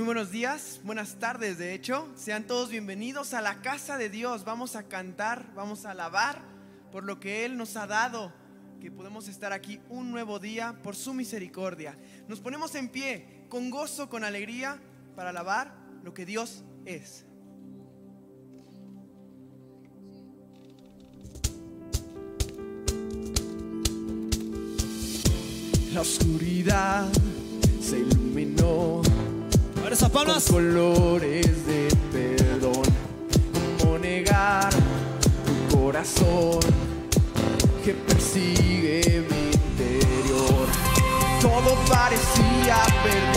Muy buenos días, buenas tardes de hecho. Sean todos bienvenidos a la casa de Dios. Vamos a cantar, vamos a alabar por lo que Él nos ha dado, que podemos estar aquí un nuevo día por su misericordia. Nos ponemos en pie con gozo, con alegría, para alabar lo que Dios es. La oscuridad se ilumina ver colores de perdón, cómo negar tu corazón que persigue mi interior. Todo parecía perdido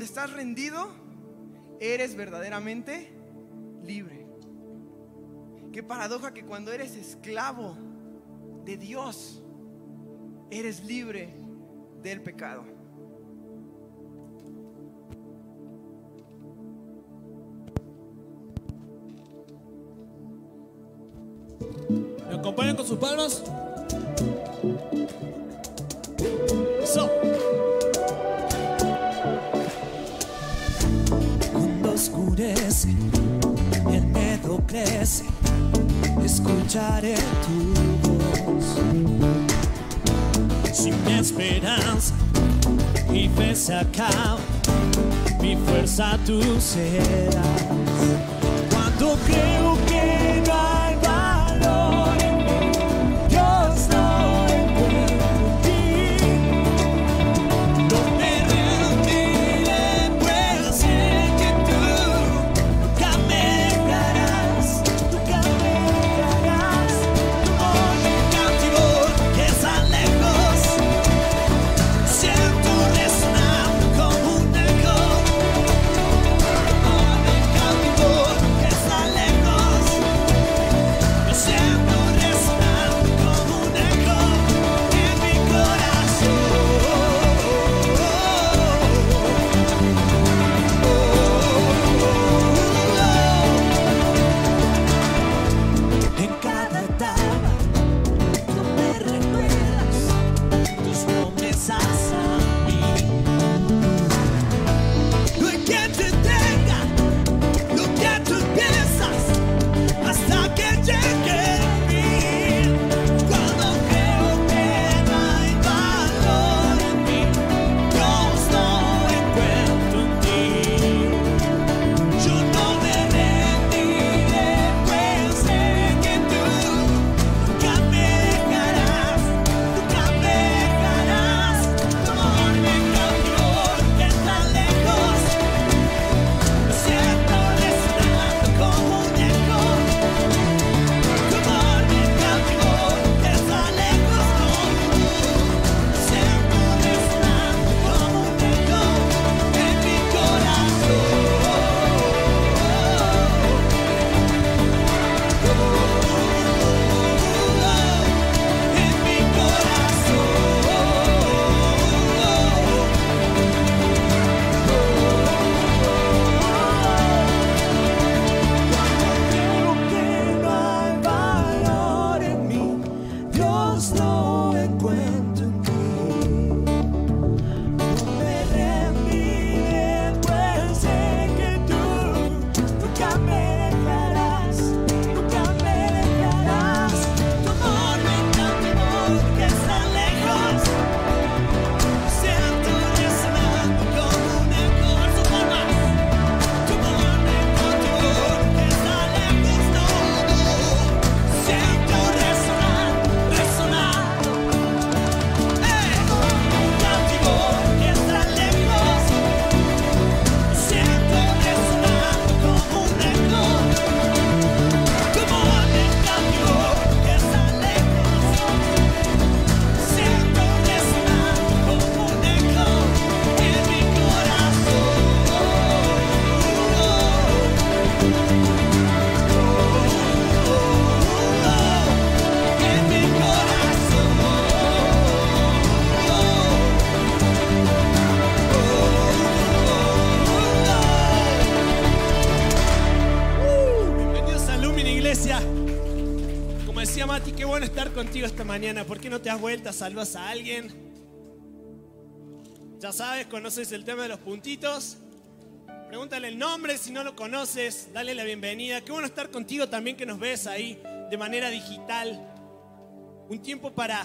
donde estás rendido, eres verdaderamente libre. Qué paradoja que cuando eres esclavo de Dios, eres libre del pecado. ¿Me acompañan con sus palmas? oscurece el miedo crece. Escucharé tu voz. Sin esperanza, mi fe se acaba, mi fuerza tú serás. Cuando creo que mañana. ¿Por qué no te das vuelta, saludas a alguien? Ya sabes, conoces el tema de los puntitos. Pregúntale el nombre si no lo conoces, dale la bienvenida. Qué bueno estar contigo también que nos ves ahí de manera digital. Un tiempo para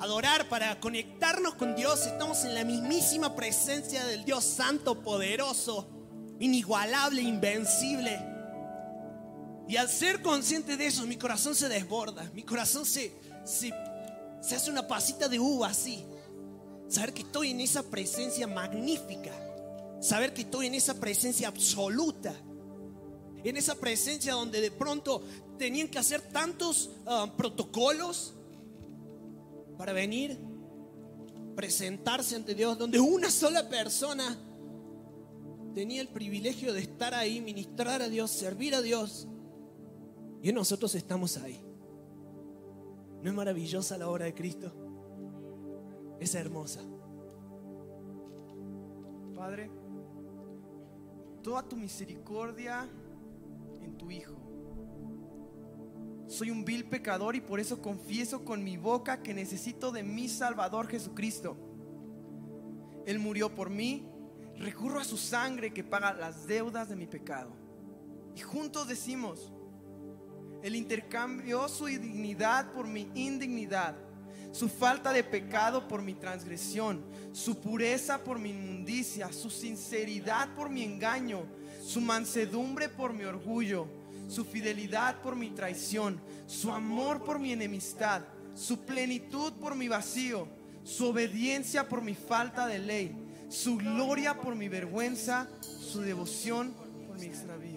adorar, para conectarnos con Dios. Estamos en la mismísima presencia del Dios Santo, poderoso, inigualable, invencible. Y al ser consciente de eso, mi corazón se desborda, mi corazón se, se, se hace una pasita de uva así. Saber que estoy en esa presencia magnífica. Saber que estoy en esa presencia absoluta. En esa presencia donde de pronto tenían que hacer tantos ah, protocolos para venir, presentarse ante Dios, donde una sola persona tenía el privilegio de estar ahí, ministrar a Dios, servir a Dios. Y nosotros estamos ahí. ¿No es maravillosa la obra de Cristo? Es hermosa. Padre, toda tu misericordia en tu Hijo. Soy un vil pecador y por eso confieso con mi boca que necesito de mi Salvador Jesucristo. Él murió por mí, recurro a su sangre que paga las deudas de mi pecado. Y juntos decimos, Él intercambió su dignidad por mi indignidad, su falta de pecado por mi transgresión, su pureza por mi inmundicia, su sinceridad por mi engaño, su mansedumbre por mi orgullo, su fidelidad por mi traición, su amor por mi enemistad, su plenitud por mi vacío, su obediencia por mi falta de ley, su gloria por mi vergüenza, su devoción por mi extravío.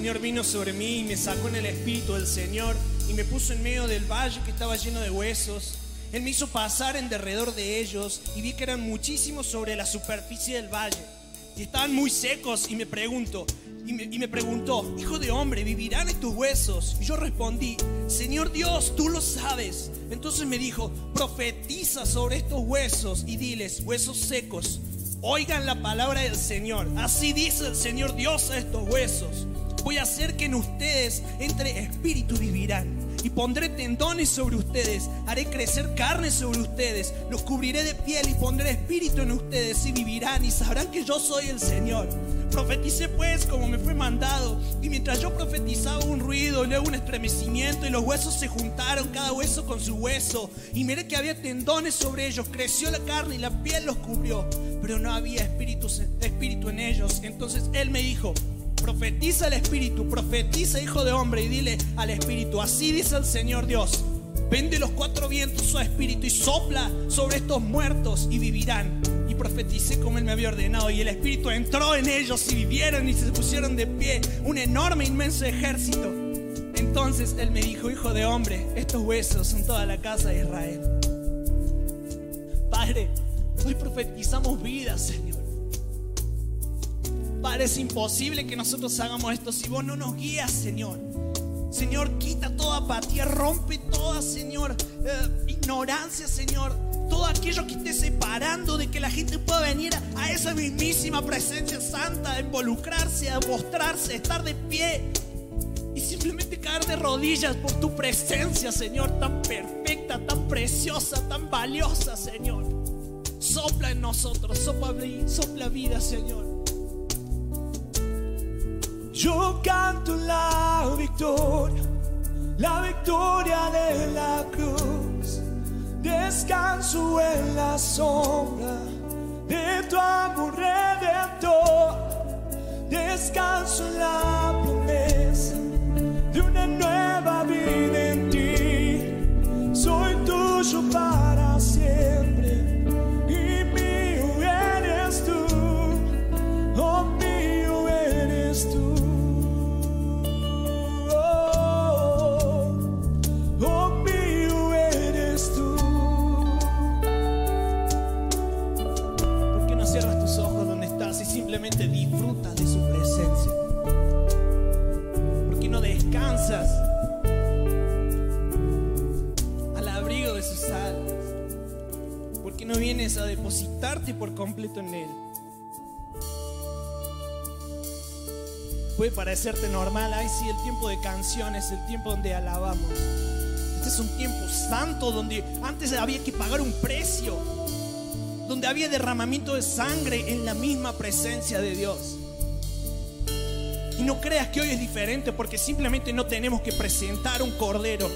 Señor vino sobre mí y me sacó en el espíritu del Señor y me puso en medio del valle que estaba lleno de huesos. Él me hizo pasar en derredor de ellos y vi que eran muchísimos sobre la superficie del valle. Y estaban muy secos y me pregunto, y me, y me preguntó, hijo de hombre, ¿vivirán estos huesos? Y yo respondí, Señor Dios, tú lo sabes. Entonces me dijo, profetiza sobre estos huesos y diles, huesos secos, oigan la palabra del Señor. Así dice el Señor Dios a estos huesos. Voy a hacer que en ustedes entre espíritu vivirán. Y pondré tendones sobre ustedes, haré crecer carne sobre ustedes, los cubriré de piel y pondré espíritu en ustedes y vivirán y sabrán que yo soy el Señor. Profeticé pues como me fue mandado y mientras yo profetizaba un ruido, luego un estremecimiento y los huesos se juntaron, cada hueso con su hueso y miré que había tendones sobre ellos, creció la carne y la piel los cubrió, pero no había espíritu, espíritu en ellos. Entonces él me dijo, Profetiza al Espíritu, profetiza, hijo de hombre, y dile al Espíritu, así dice el Señor Dios. Vende los cuatro vientos su espíritu y sopla sobre estos muertos y vivirán. Y profeticé como él me había ordenado. Y el espíritu entró en ellos y vivieron y se pusieron de pie un enorme, inmenso ejército. Entonces él me dijo, hijo de hombre, estos huesos son toda la casa de Israel. Padre, hoy profetizamos vida, Señor. Padre, es imposible que nosotros hagamos esto si vos no nos guías, Señor. Señor, quita toda apatía, rompe toda, Señor, eh, ignorancia, Señor. Todo aquello que esté separando de que la gente pueda venir a, esa mismísima presencia santa, a involucrarse, a mostrarse, a estar de pie y simplemente caer de rodillas por tu presencia, Señor, tan perfecta, tan preciosa, tan valiosa, Señor. Sopla en nosotros, sopla, sopla vida, Señor. Yo canto la victoria, la victoria de la cruz. Descanso en la sombra de tu amor redentor. Descanso en la promesa de una nueva vida en ti. Soy tuyo para vienes a depositarte por completo en Él? Puede parecerte normal, ay sí, el tiempo de canciones, el tiempo donde alabamos. Este es un tiempo santo donde antes había que pagar un precio donde había derramamiento de sangre en la misma presencia de Dios. Y no creas que hoy es diferente porque simplemente no tenemos que presentar un cordero.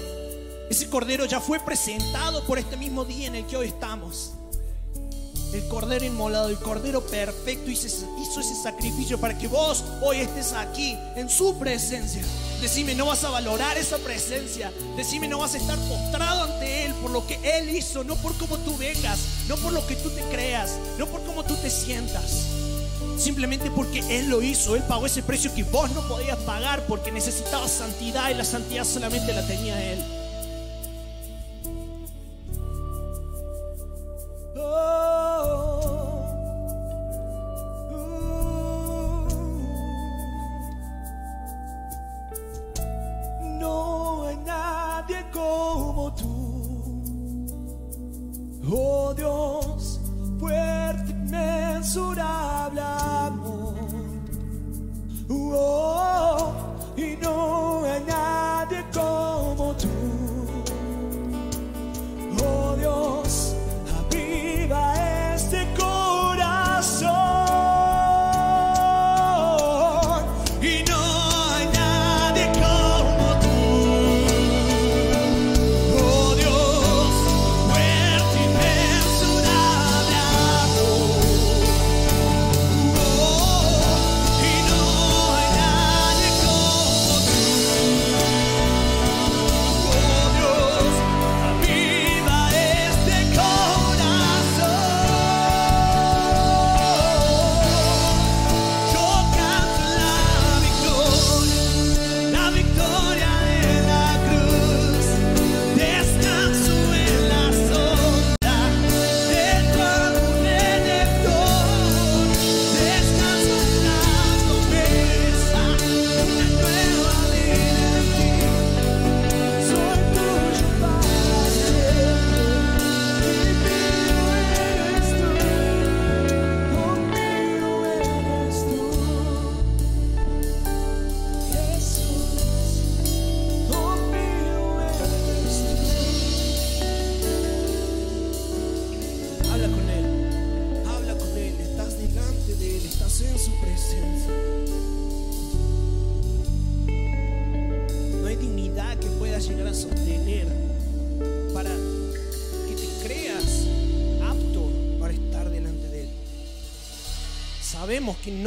Ese cordero ya fue presentado por este mismo día en el que hoy estamos. El cordero inmolado, el cordero perfecto hizo ese, sacrificio para que vos hoy estés aquí en su presencia. Decime, no vas a valorar esa presencia. Decime, no vas a estar postrado ante Él por lo que Él hizo, no por cómo tú vengas, no por lo que tú te creas, no por cómo tú te sientas. Simplemente porque Él lo hizo, Él pagó ese precio que vos no podías pagar porque necesitabas santidad y la santidad solamente la tenía Él.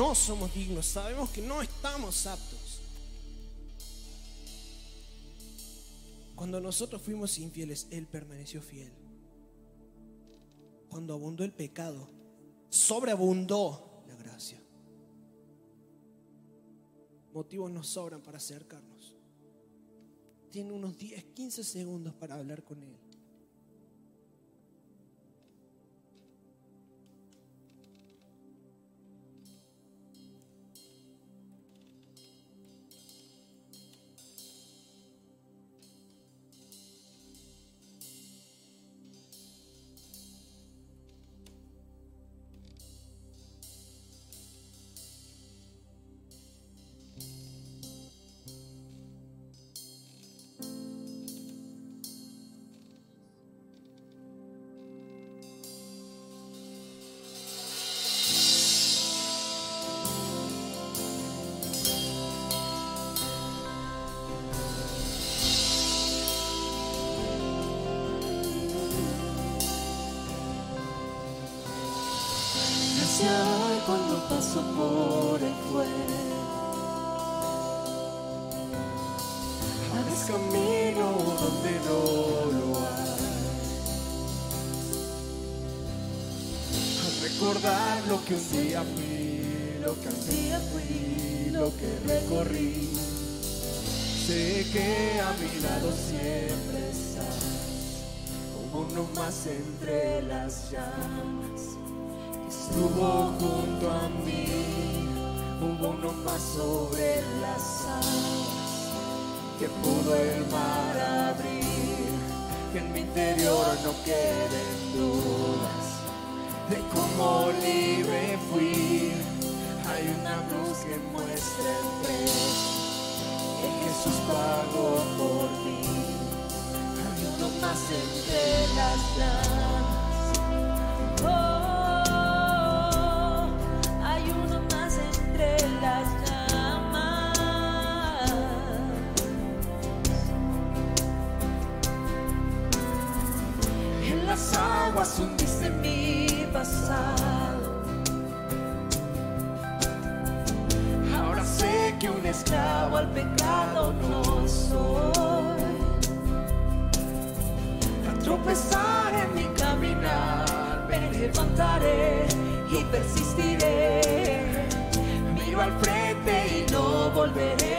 No somos dignos, sabemos que no estamos aptos. Cuando nosotros fuimos infieles, Él permaneció fiel. Cuando abundó el pecado, sobreabundó la gracia. Motivos nos sobran para acercarnos. Tiene unos 10, 15 segundos para hablar con Él. Paso por el fuego. Abres camino donde no lo hay. Al recordar lo que un día fui, lo que un día fui, lo que recorrí. Sé que a mi lado siempre estás, como uno más entre las llamas estuvo junto a mí, hubo uno más sobre las aguas, que pudo el mar abrir, que en mi interior no queden dudas de cómo libre fui. Hay una cruz que muestra el precio que Jesús pagó por mí. Hay uno más entre las llamas. Al pecado no soy. A en mi caminar, me levantaré y persistiré. Miro al frente y no volveré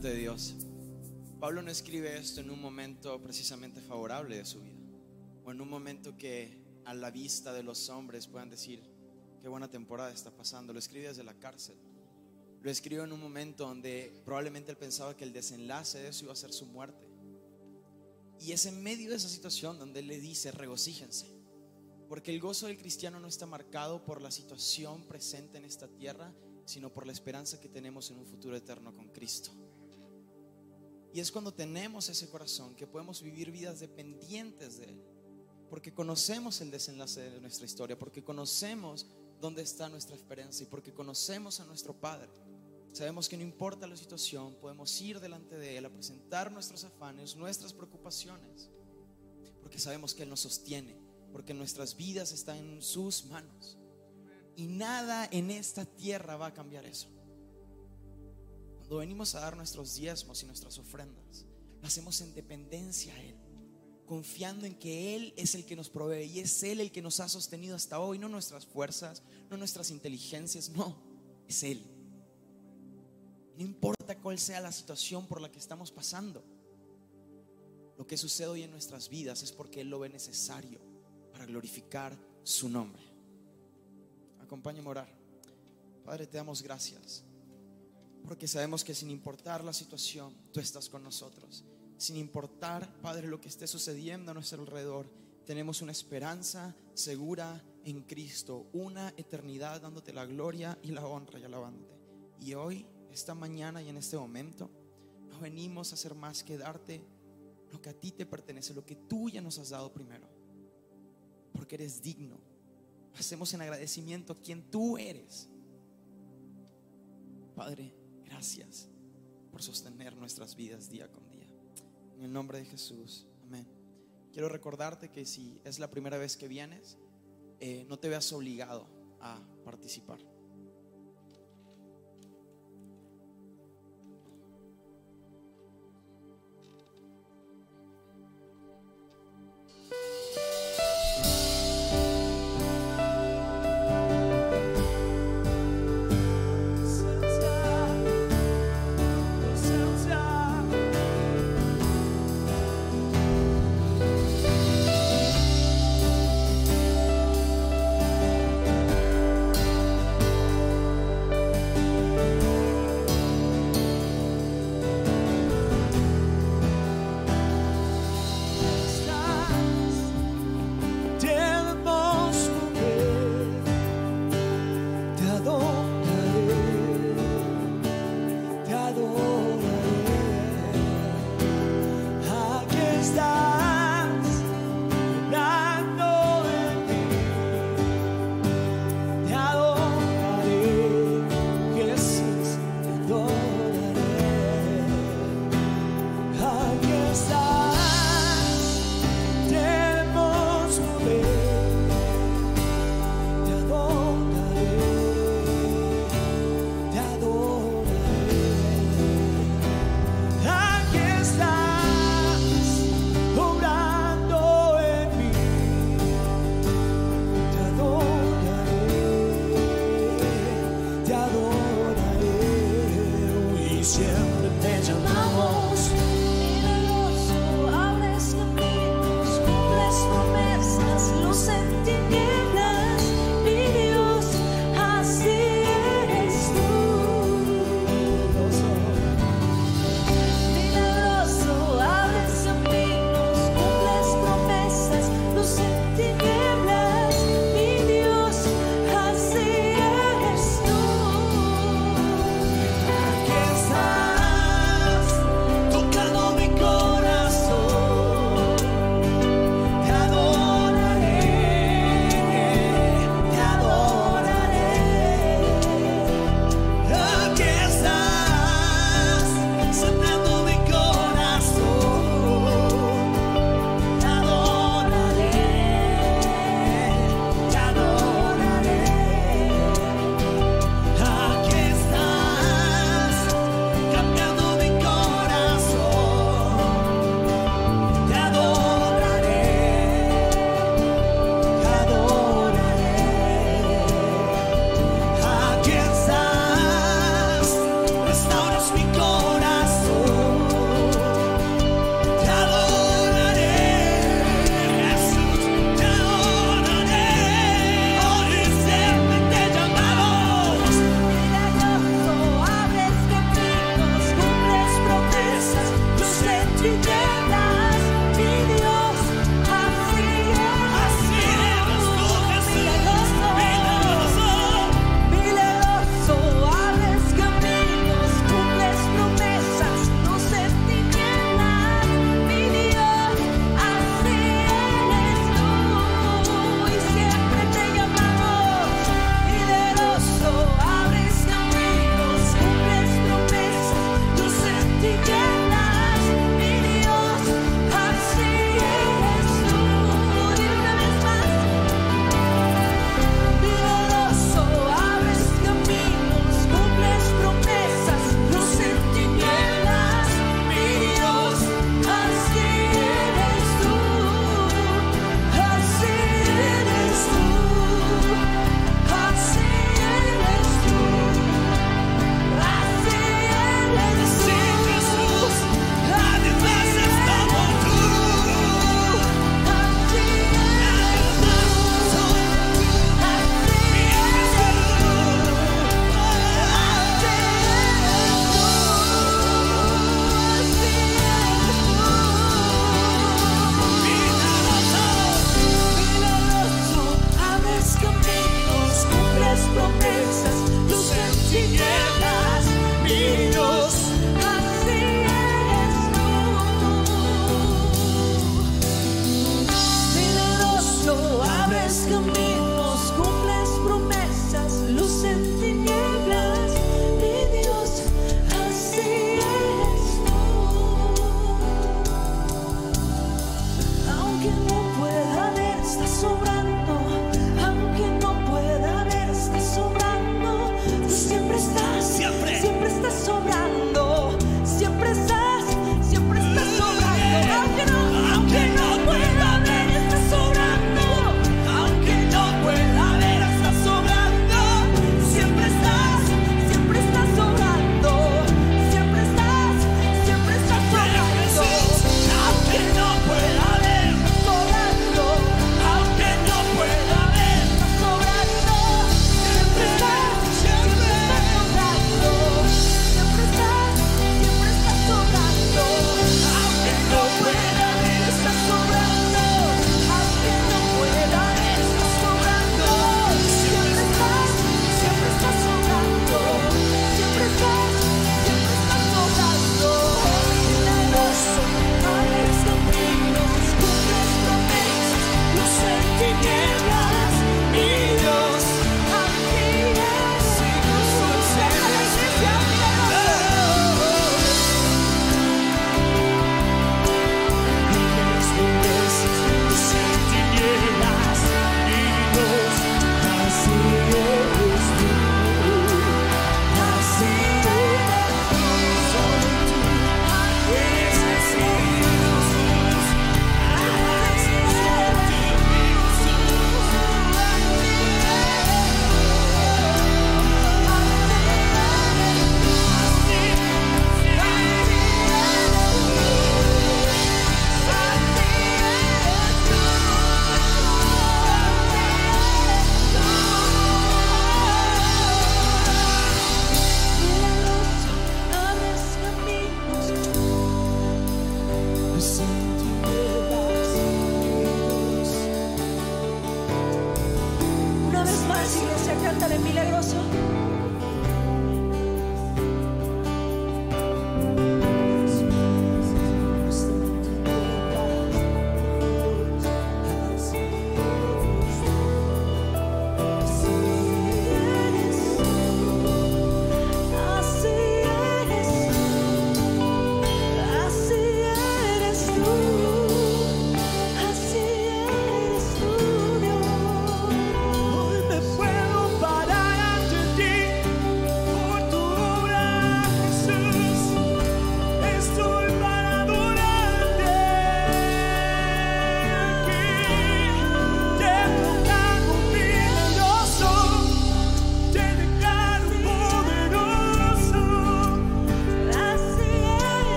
delante de Dios. Pablo no escribe esto en un momento precisamente favorable de su vida, o en un momento que a la vista de los hombres puedan decir, qué buena temporada está pasando, lo escribe desde la cárcel. Lo escribió en un momento donde probablemente él pensaba que el desenlace de eso iba a ser su muerte. Y es en medio de esa situación donde él le dice, regocíjense. Porque el gozo del cristiano no está marcado por la situación presente en esta tierra, sino por la esperanza que tenemos en un futuro eterno con Cristo. Y es cuando tenemos ese corazón que podemos vivir vidas dependientes de Él. Porque conocemos el desenlace de nuestra historia, porque conocemos dónde está nuestra esperanza y porque conocemos a nuestro Padre. Sabemos que no importa la situación, podemos ir delante de Él a presentar nuestros afanes, nuestras preocupaciones, porque sabemos que Él nos sostiene, porque nuestras vidas están en sus manos. Y nada en esta tierra va a cambiar eso. Cuando venimos a dar nuestros diezmos y nuestras ofrendas, lo hacemos en dependencia a Él, confiando en que Él es el que nos provee y es Él el que nos ha sostenido hasta hoy, no nuestras fuerzas, no nuestras inteligencias, no, es Él. No importa cuál sea la situación por la que estamos pasando. Lo que sucede hoy en nuestras vidas es porque Él lo ve necesario para glorificar su nombre. Acompáñame a orar. Padre, te damos gracias. Porque sabemos que sin importar la situación, tú estás con nosotros. Sin importar, Padre, lo que esté sucediendo a nuestro alrededor, tenemos una esperanza segura en Cristo, una eternidad dándote la gloria y la honra y alabándote. Y hoy esta mañana y en este momento, no venimos a hacer más que darte lo que a ti te pertenece, lo que tú ya nos has dado primero, porque eres digno. Hacemos en agradecimiento a quien tú eres. Padre, gracias por sostener nuestras vidas día con día. En el nombre de Jesús, amén. Quiero recordarte que si es la primera vez que vienes, eh, no te veas obligado a participar.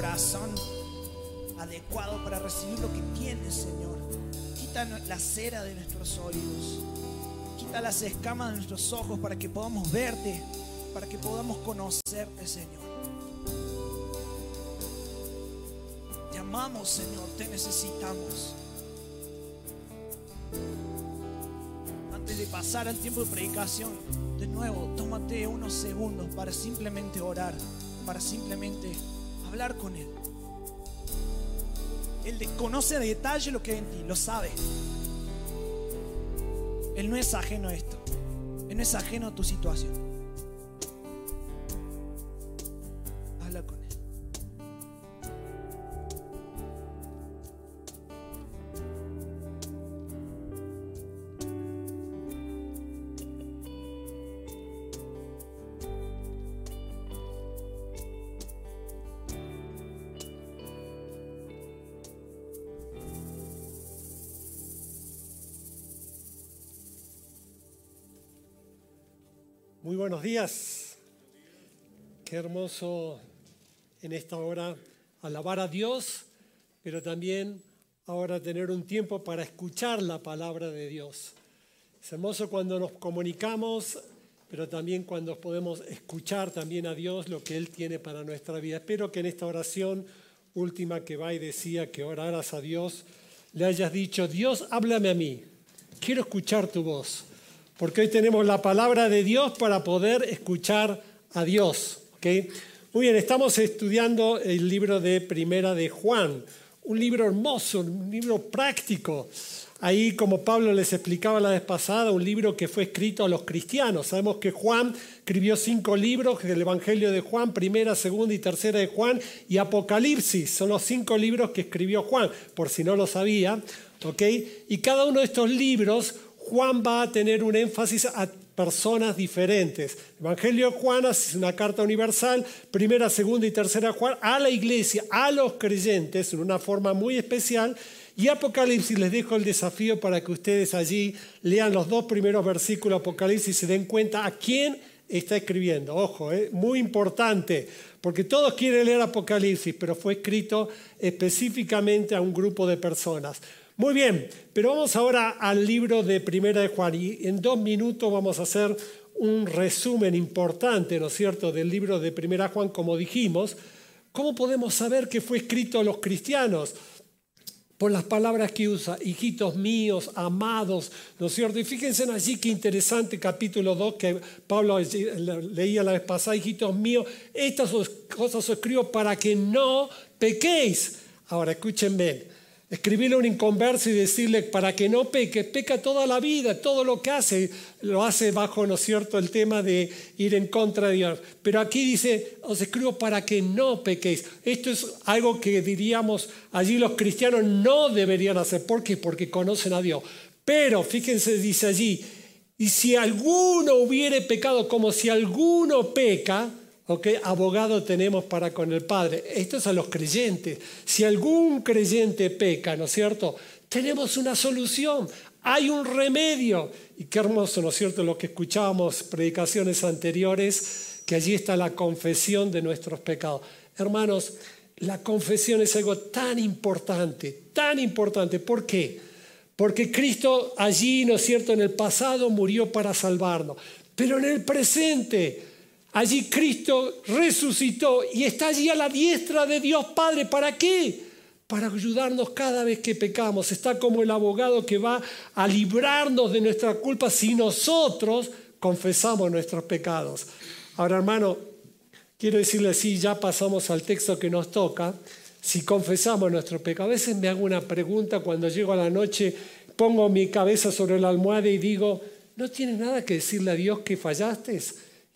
Corazón adecuado para recibir lo que tienes, Señor. Quita la cera de nuestros oídos, quita las escamas de nuestros ojos para que podamos verte, para que podamos conocerte, Señor. Te amamos, Señor, te necesitamos. Antes de pasar al tiempo de predicación, de nuevo, tómate unos segundos para simplemente orar, para simplemente hablar con Él. Él de- conoce a detalle lo que hay en ti, lo sabe. Él no es ajeno a esto. Él no es ajeno a tu situación. Buenos días. Qué hermoso en esta hora alabar a Dios, pero también ahora tener un tiempo para escuchar la palabra de Dios. Es hermoso cuando nos comunicamos, pero también cuando podemos escuchar también a Dios lo que Él tiene para nuestra vida. Espero que en esta oración última que va y decía que oraras a Dios, le hayas dicho, Dios, háblame a mí, quiero escuchar tu voz porque hoy tenemos la palabra de Dios para poder escuchar a Dios. Muy bien, estamos estudiando el libro de Primera de Juan, un libro hermoso, un libro práctico. Ahí, como Pablo les explicaba la vez pasada, un libro que fue escrito a los cristianos. Sabemos que Juan escribió cinco libros, el Evangelio de Juan, primera, segunda y tercera de Juan, y Apocalipsis. Son los cinco libros que escribió Juan, por si no lo sabía. ¿ok? Y cada uno de estos libros Juan va a tener un énfasis a personas diferentes. Evangelio de Juan es una carta universal, primera, segunda y tercera Juan, a la iglesia, a los creyentes, en una forma muy especial. Y Apocalipsis les dejo el desafío para que ustedes allí lean los dos primeros versículos de Apocalipsis y se den cuenta a quién está escribiendo. Ojo, eh, muy importante, porque todos quieren leer Apocalipsis, pero fue escrito específicamente a un grupo de personas. Muy bien, pero vamos ahora al libro de Primera Juan y en dos minutos vamos a hacer un resumen importante, ¿no es cierto?, del libro de Primera Juan, como dijimos. ¿Cómo podemos saber que fue escrito a los cristianos? Por las palabras que usa, hijitos míos, amados, ¿no es cierto? Y fíjense allí qué interesante capítulo 2 que Pablo leía la vez pasada, hijitos míos, estas cosas os escribo para que no pequéis. Ahora, escúchenme, Escribirle a un inconverso y decirle para que no peque, peca toda la vida, todo lo que hace, lo hace bajo, ¿no es cierto?, el tema de ir en contra de Dios. Pero aquí dice, os escribo para que no pequéis. Esto es algo que diríamos allí los cristianos no deberían hacer. ¿Por qué? Porque conocen a Dios. Pero, fíjense, dice allí, y si alguno hubiere pecado, como si alguno peca, ¿ok? Abogado tenemos para con el Padre. Esto es a los creyentes. Si algún creyente peca, ¿no es cierto? Tenemos una solución. Hay un remedio. Y qué hermoso, ¿no es cierto? Lo que escuchábamos predicaciones anteriores, que allí está la confesión de nuestros pecados. Hermanos, la confesión es algo tan importante, tan importante. ¿Por qué? Porque Cristo allí, ¿no es cierto?, en el pasado murió para salvarnos. Pero en el presente, allí Cristo resucitó y está allí a la diestra de Dios Padre. ¿Para qué? Para ayudarnos cada vez que pecamos. Está como el abogado que va a librarnos de nuestra culpa si nosotros confesamos nuestros pecados. Ahora, hermano, quiero decirle así, ya pasamos al texto que nos toca. Si confesamos nuestro pecado, a veces me hago una pregunta cuando llego a la noche, pongo mi cabeza sobre la almohada y digo, ¿no tienes nada que decirle a Dios que fallaste?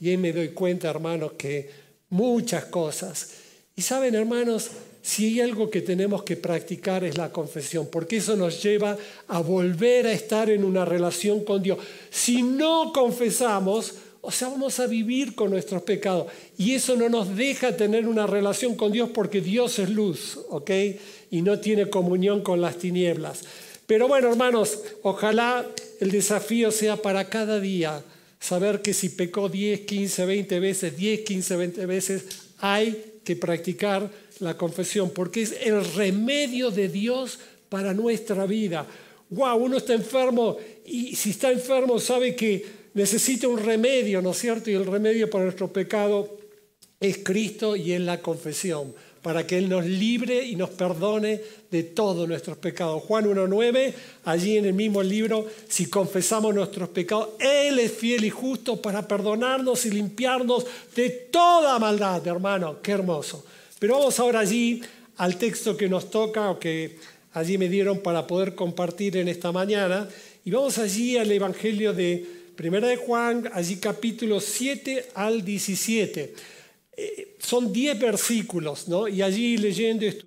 Y ahí me doy cuenta, hermanos, que muchas cosas. Y saben, hermanos, si hay algo que tenemos que practicar es la confesión, porque eso nos lleva a volver a estar en una relación con Dios. Si no confesamos, o sea, vamos a vivir con nuestros pecados. Y eso no nos deja tener una relación con Dios porque Dios es luz, ¿ok? Y no tiene comunión con las tinieblas. Pero bueno, hermanos, ojalá el desafío sea para cada día saber que si pecó 10, 15, 20 veces, 10, 15, 20 veces, hay que practicar la confesión, porque es el remedio de Dios para nuestra vida. Wow, uno está enfermo y si está enfermo sabe que necesita un remedio, ¿no es cierto? Y el remedio para nuestro pecado es Cristo y es la confesión, para que Él nos libre y nos perdone de todos nuestros pecados. Juan 1.9, allí en el mismo libro, si confesamos nuestros pecados, Él es fiel y justo para perdonarnos y limpiarnos de toda maldad, hermano. Qué hermoso. Pero vamos ahora allí al texto que nos toca o que allí me dieron para poder compartir en esta mañana. Y vamos allí al Evangelio de Primera de Juan, allí capítulo 7 al 17. Eh, son 10 versículos, ¿no? Y allí leyendo esto.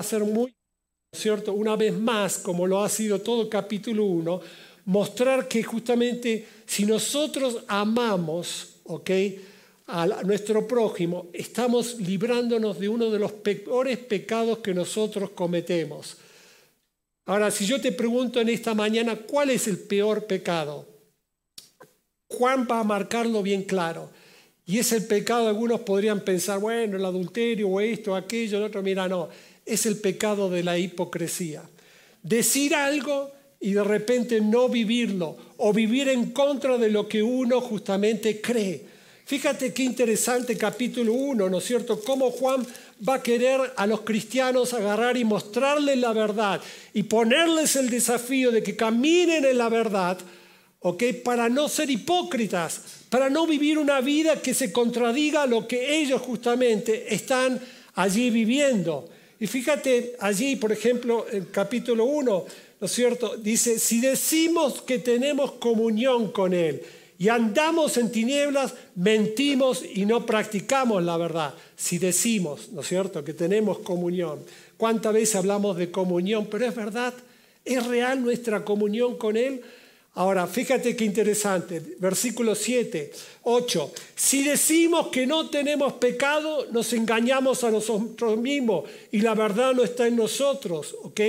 A ser muy, ¿cierto? Una vez más, como lo ha sido todo capítulo 1, mostrar que justamente si nosotros amamos, ¿ok? A nuestro prójimo, estamos librándonos de uno de los peores pecados que nosotros cometemos. Ahora, si yo te pregunto en esta mañana, ¿cuál es el peor pecado? Juan va a marcarlo bien claro. Y es el pecado, algunos podrían pensar, bueno, el adulterio o esto, aquello, el otro, mira, no, es el pecado de la hipocresía. Decir algo y de repente no vivirlo o vivir en contra de lo que uno justamente cree. Fíjate qué interesante capítulo 1, ¿no es cierto? Cómo Juan va a querer a los cristianos agarrar y mostrarles la verdad y ponerles el desafío de que caminen en la verdad, ¿ok? Para no ser hipócritas, para no vivir una vida que se contradiga a lo que ellos justamente están allí viviendo. Y fíjate allí, por ejemplo, en capítulo 1, ¿no es cierto? Dice, si decimos que tenemos comunión con Él y andamos en tinieblas, mentimos y no practicamos la verdad. Si decimos, ¿no es cierto?, que tenemos comunión. ¿Cuántas veces hablamos de comunión? Pero es verdad, es real nuestra comunión con Él. Ahora, fíjate qué interesante, versículo 7, 8. Si decimos que no tenemos pecado, nos engañamos a nosotros mismos y la verdad no está en nosotros, ¿ok?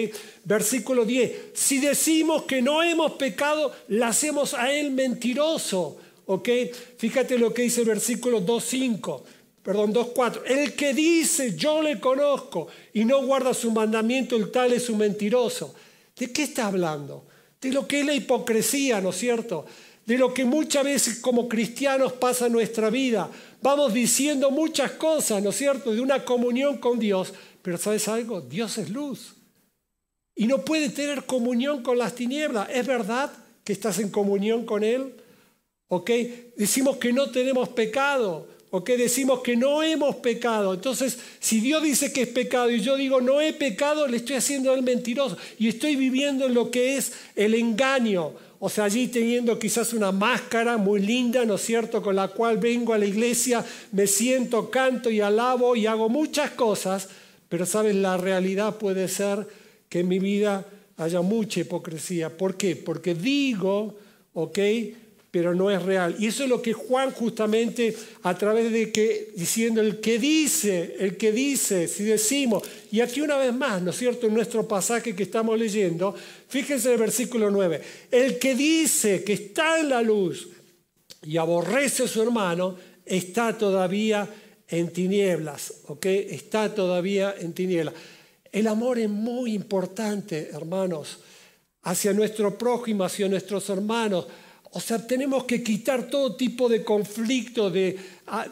Versículo 10. Si decimos que no hemos pecado, le hacemos a Él mentiroso, ¿ok? Fíjate lo que dice el versículo 2.5. Perdón, 2.4. El que dice yo le conozco y no guarda su mandamiento, el tal es un mentiroso. ¿De qué está hablando? De lo que es la hipocresía, ¿no es cierto? De lo que muchas veces como cristianos pasa en nuestra vida. Vamos diciendo muchas cosas, ¿no es cierto? De una comunión con Dios, pero ¿sabes algo? Dios es luz. Y no puede tener comunión con las tinieblas. ¿Es verdad que estás en comunión con Él? ¿Ok? Decimos que no tenemos pecado. ¿Ok? Decimos que no hemos pecado. Entonces, si Dios dice que es pecado y yo digo no he pecado, le estoy haciendo al mentiroso y estoy viviendo en lo que es el engaño. O sea, allí teniendo quizás una máscara muy linda, ¿no es cierto?, con la cual vengo a la iglesia, me siento, canto y alabo y hago muchas cosas, pero sabes, la realidad puede ser que en mi vida haya mucha hipocresía. ¿Por qué? Porque digo, ¿ok? Pero no es real. Y eso es lo que Juan justamente a través de que, diciendo el que dice, el que dice, si decimos, y aquí una vez más, ¿no es cierto?, en nuestro pasaje que estamos leyendo, fíjense en el versículo 9, el que dice que está en la luz y aborrece a su hermano, está todavía en tinieblas, ¿ok? Está todavía en tinieblas. El amor es muy importante, hermanos, hacia nuestro prójimo, hacia nuestros hermanos. O sea, tenemos que quitar todo tipo de conflicto, de,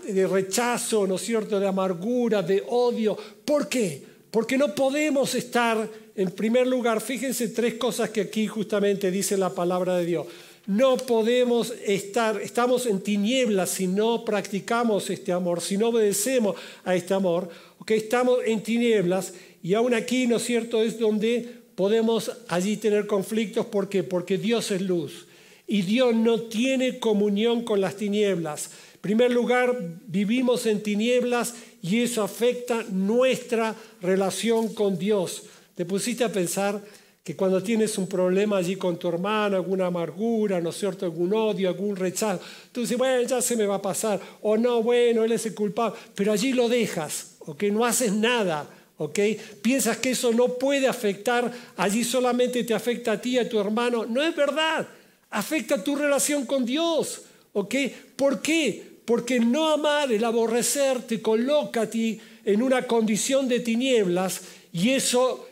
de, rechazo, ¿no es cierto?, de amargura, de odio. ¿Por qué? Porque no podemos estar, en primer lugar, fíjense tres cosas que aquí justamente dice la palabra de Dios. No podemos estar, estamos en tinieblas si no practicamos este amor, si no obedecemos a este amor. ¿ok? Estamos en tinieblas y aún aquí, ¿no es cierto?, es donde podemos allí tener conflictos. ¿Por qué? Porque Dios es luz y Dios no tiene comunión con las tinieblas. En primer lugar, vivimos en tinieblas y eso afecta nuestra relación con Dios. ¿Te pusiste a pensar que cuando tienes un problema allí con tu hermano, alguna amargura, ¿no es cierto?, algún odio, algún rechazo, tú dices, bueno, ya se me va a pasar, o no, bueno, él es el culpable, pero allí lo dejas, ¿ok? No haces nada. ¿ok? Piensas que eso no puede afectar, allí solamente te afecta a ti y a tu hermano. No es verdad afecta tu relación con Dios. ¿Ok? ¿Por qué? Porque no amar, el aborrecer, te coloca a ti en una condición de tinieblas y eso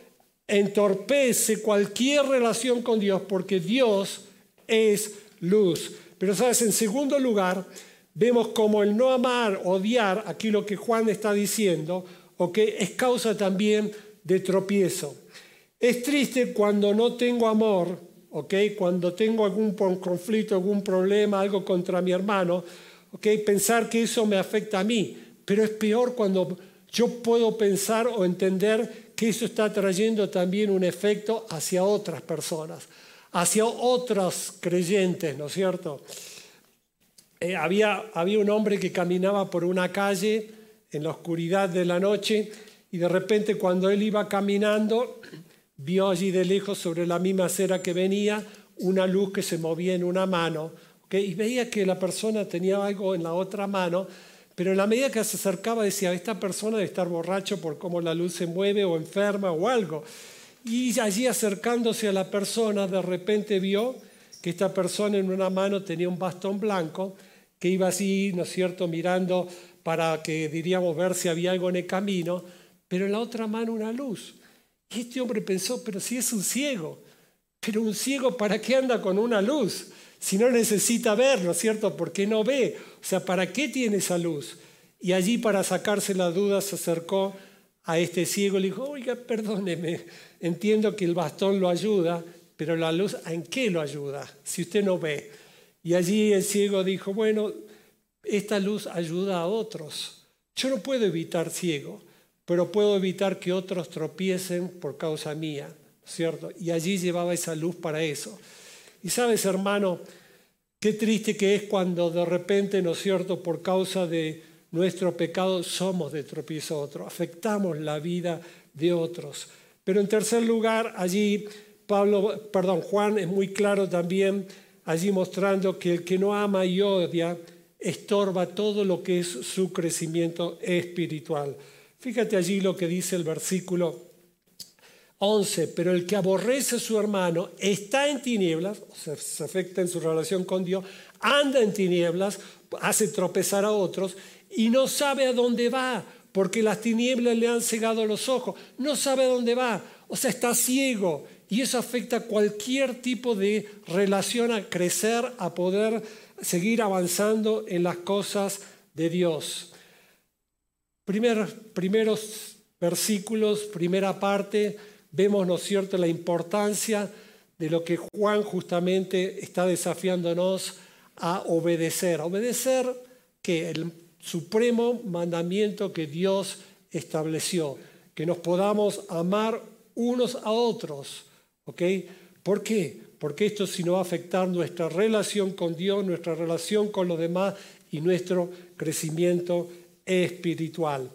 entorpece cualquier relación con Dios porque Dios es luz. Pero sabes, en segundo lugar, vemos como el no amar, odiar, aquí lo que Juan está diciendo, ¿ok? Es causa también de tropiezo. Es triste cuando no tengo amor, ¿ok? Cuando tengo algún conflicto, algún problema, algo contra mi hermano, ¿ok? Pensar que eso me afecta a mí. Pero es peor cuando yo puedo pensar o entender que eso está trayendo también un efecto hacia otras personas, hacia otros creyentes, ¿no es cierto? Eh, había, había un hombre que caminaba por una calle en la oscuridad de la noche y de repente cuando él iba caminando, vio allí de lejos sobre la misma acera que venía una luz que se movía en una mano, y veía que la persona tenía algo en la otra mano, pero en la medida que se acercaba decía, esta persona debe estar borracho por cómo la luz se mueve o enferma o algo. Y allí acercándose a la persona, de repente vio que esta persona en una mano tenía un bastón blanco, que iba así, ¿no es cierto?, mirando para que, diríamos, ver si había algo en el camino, pero en la otra mano una luz. Y este hombre pensó, pero si es un ciego, pero un ciego, ¿para qué anda con una luz? Si no necesita ver, ¿no es cierto? ¿Por qué no ve? O sea, ¿para qué tiene esa luz? Y allí para sacarse la duda se acercó a este ciego y le dijo, oiga, perdóneme, entiendo que el bastón lo ayuda, pero la luz, ¿en qué lo ayuda? Si usted no ve. Y allí el ciego dijo, bueno, esta luz ayuda a otros. Yo no puedo evitar ciego, pero puedo evitar que otros tropiecen por causa mía, ¿cierto? Y allí llevaba esa luz para eso. Y sabes, hermano, qué triste que es cuando de repente, ¿no es cierto?, por causa de nuestro pecado somos de tropiezo a otro, afectamos la vida de otros. Pero en tercer lugar, allí Pablo, perdón, Juan es muy claro también allí mostrando que el que no ama y odia estorba todo lo que es su crecimiento espiritual. Fíjate allí lo que dice el versículo 11, pero el que aborrece a su hermano está en tinieblas, o sea, se afecta en su relación con Dios, anda en tinieblas, hace tropezar a otros y no sabe a dónde va, porque las tinieblas le han cegado los ojos, no sabe a dónde va, o sea, está ciego. Y eso afecta cualquier tipo de relación a crecer, a poder seguir avanzando en las cosas de Dios. Primer, primeros versículos, primera parte, vemos, ¿no es cierto?, la importancia de lo que Juan justamente está desafiándonos a obedecer. Obedecer que el supremo mandamiento que Dios estableció, que nos podamos amar unos a otros. ¿Ok? ¿Por qué? Porque esto si no va a afectar nuestra relación con Dios, nuestra relación con los demás y nuestro crecimiento espiritual.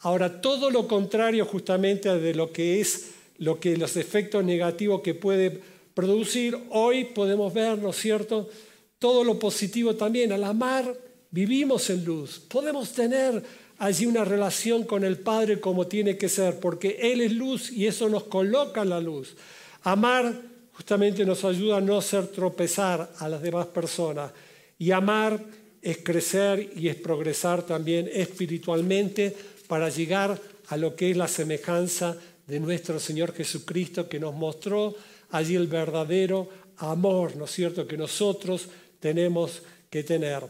Ahora, todo lo contrario justamente de lo que es lo que los efectos negativos que puede producir, hoy podemos ver, ¿no es cierto? Todo lo positivo también. Al amar, vivimos en luz. Podemos tener allí una relación con el Padre como tiene que ser, porque Él es luz y eso nos coloca en la luz. Amar justamente nos ayuda a no hacer tropezar a las demás personas. Y amar es crecer y es progresar también espiritualmente para llegar a lo que es la semejanza de nuestro Señor Jesucristo que nos mostró allí el verdadero amor, ¿no es cierto?, que nosotros tenemos que tener.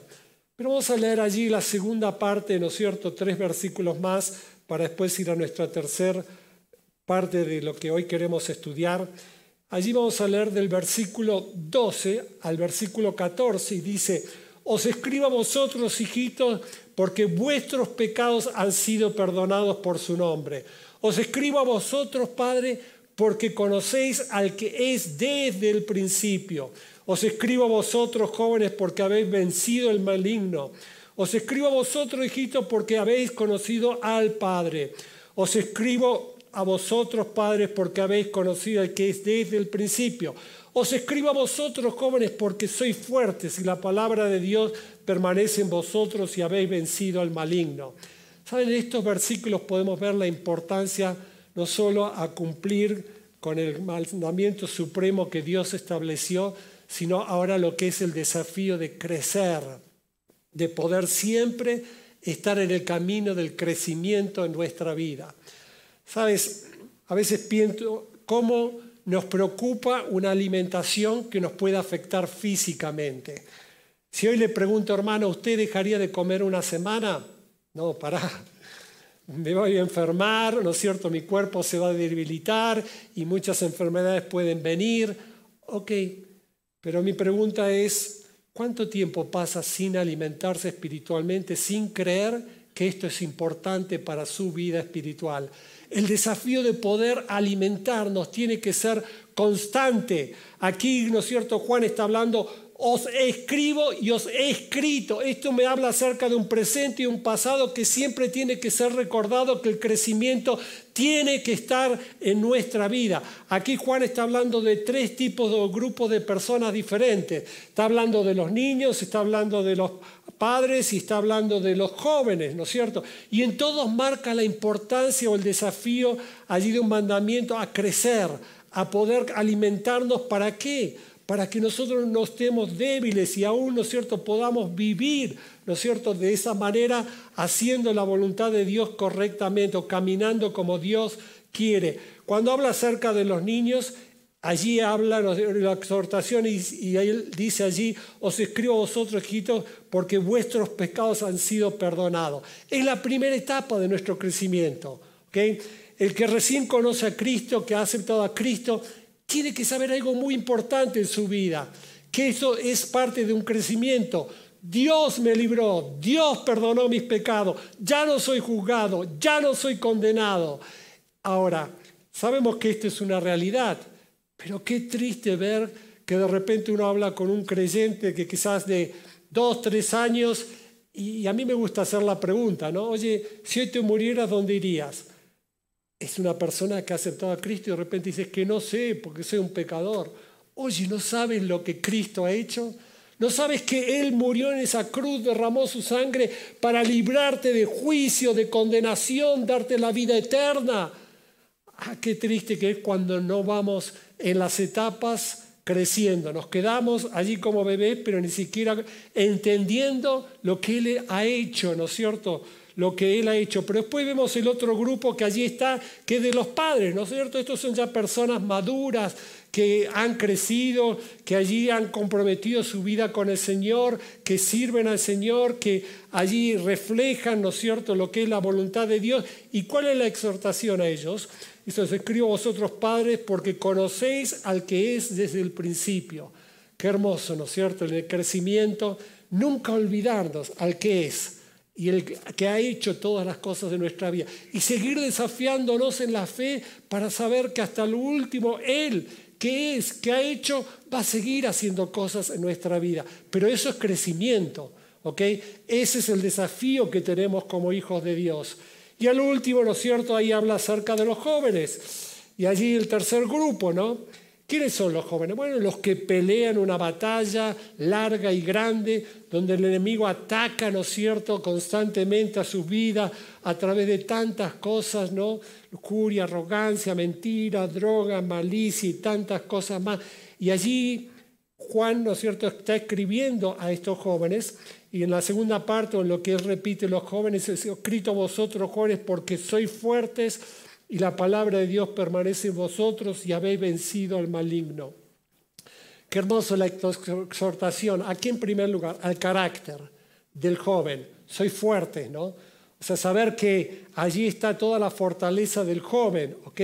Pero vamos a leer allí la segunda parte, ¿no es cierto?, tres versículos más para después ir a nuestra tercera parte de lo que hoy queremos estudiar. Allí vamos a leer del versículo 12 al versículo 14 y dice, os escribo a vosotros, hijitos, porque vuestros pecados han sido perdonados por su nombre. Os escribo a vosotros, Padre, porque conocéis al que es desde el principio. Os escribo a vosotros, jóvenes, porque habéis vencido el maligno. Os escribo a vosotros, hijitos, porque habéis conocido al Padre. Os escribo a vosotros, padres, porque habéis conocido al que es desde el principio. Os escribo a vosotros, jóvenes, porque sois fuertes y la palabra de Dios permanece en vosotros y habéis vencido al maligno. ¿Saben? En estos versículos podemos ver la importancia no solo a cumplir con el mandamiento supremo que Dios estableció, sino ahora lo que es el desafío de crecer, de poder siempre estar en el camino del crecimiento en nuestra vida. Sabes, a veces pienso cómo nos preocupa una alimentación que nos pueda afectar físicamente. Si hoy le pregunto, hermano, ¿usted dejaría de comer una semana? No, pará. Me voy a enfermar, ¿no es cierto? Mi cuerpo se va a debilitar y muchas enfermedades pueden venir. Ok, pero mi pregunta es, ¿cuánto tiempo pasa sin alimentarse espiritualmente, sin creer que esto es importante para su vida espiritual? El desafío de poder alimentarnos tiene que ser constante. Aquí, ¿no es cierto? Juan está hablando, os escribo y os he escrito. Esto me habla acerca de un presente y un pasado que siempre tiene que ser recordado, que el crecimiento tiene que estar en nuestra vida. Aquí Juan está hablando de tres tipos o grupos de personas diferentes. Está hablando de los niños, está hablando de los padres y está hablando de los jóvenes, ¿no es cierto? Y en todos marca la importancia o el desafío allí de un mandamiento a crecer, a poder alimentarnos. ¿Para qué? Para que nosotros no estemos débiles y aún, ¿no es cierto?, podamos vivir, ¿no es cierto?, de esa manera, haciendo la voluntad de Dios correctamente o caminando como Dios quiere. Cuando habla acerca de los niños, Allí habla la exhortación y, y él dice allí, os escribo a vosotros, hijitos, porque vuestros pecados han sido perdonados. Es la primera etapa de nuestro crecimiento. El que recién conoce a Cristo, que ha aceptado a Cristo, tiene que saber algo muy importante en su vida, que eso es parte de un crecimiento. Dios me libró, Dios perdonó mis pecados, ya no soy juzgado, ya no soy condenado. Ahora, sabemos que esto es una realidad. Pero qué triste ver que de repente uno habla con un creyente que quizás de dos, tres años, y a mí me gusta hacer la pregunta, ¿no? Oye, si hoy te murieras, ¿dónde irías? Es una persona que ha aceptado a Cristo y de repente dices que no sé porque soy un pecador. Oye, ¿no sabes lo que Cristo ha hecho? ¿No sabes que Él murió en esa cruz, derramó su sangre para librarte de juicio, de condenación, darte la vida eterna? Ah, qué triste que es cuando no vamos en las etapas creciendo. Nos quedamos allí como bebés, pero ni siquiera entendiendo lo que Él ha hecho, ¿no es cierto? Lo que Él ha hecho. Pero después vemos el otro grupo que allí está, que es de los padres, ¿no es cierto? Estos son ya personas maduras que han crecido, que allí han comprometido su vida con el Señor, que sirven al Señor, que allí reflejan, ¿no es cierto?, lo que es la voluntad de Dios. ¿Y cuál es la exhortación a ellos? Dice, os escribo vosotros padres porque conocéis al que es desde el principio. Qué hermoso, ¿no es cierto? En el crecimiento, nunca olvidarnos al que es y el que ha hecho todas las cosas de nuestra vida. Y seguir desafiándonos en la fe para saber que hasta lo último Él, que es, que ha hecho, va a seguir haciendo cosas en nuestra vida. Pero eso es crecimiento, ¿ok? Ese es el desafío que tenemos como hijos de Dios. Y al último, ¿no es cierto? Ahí habla acerca de los jóvenes. Y allí el tercer grupo, ¿no? ¿Quiénes son los jóvenes? Bueno, los que pelean una batalla larga y grande, donde el enemigo ataca, ¿no es cierto?, constantemente a su vida a través de tantas cosas, ¿no? Lujuria, arrogancia, mentira, droga, malicia y tantas cosas más. Y allí Juan, ¿no es cierto?, está escribiendo a estos jóvenes y en la segunda parte, en lo que él repite, los jóvenes, es escrito vosotros, jóvenes, porque sois fuertes y la palabra de Dios permanece en vosotros y habéis vencido al maligno. Qué hermoso la exhortación. Aquí en primer lugar, al carácter del joven. Soy fuerte, ¿no? O sea, saber que allí está toda la fortaleza del joven, ¿ok?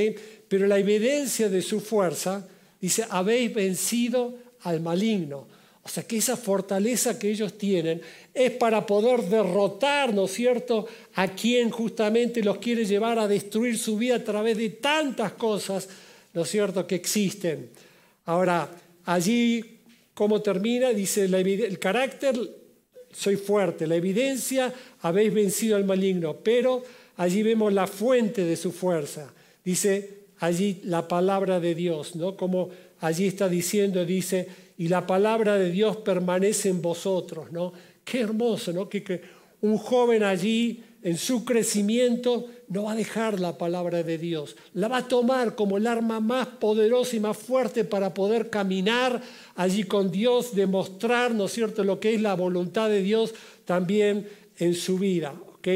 Pero la evidencia de su fuerza dice, habéis vencido al maligno. O sea que esa fortaleza que ellos tienen es para poder derrotar, ¿no es cierto?, a quien justamente los quiere llevar a destruir su vida a través de tantas cosas, ¿no es cierto?, que existen. Ahora, allí, ¿cómo termina? Dice, el carácter, soy fuerte, la evidencia, habéis vencido al maligno, pero allí vemos la fuente de su fuerza. Dice allí la palabra de Dios, ¿no? Como allí está diciendo, dice, y la palabra de Dios permanece en vosotros, ¿no? Qué hermoso, ¿no? Que, un joven allí en su crecimiento no va a dejar la palabra de Dios, la va a tomar como el arma más poderosa y más fuerte para poder caminar allí con Dios, demostrar, ¿no es cierto?, lo que es la voluntad de Dios también en su vida, ¿ok?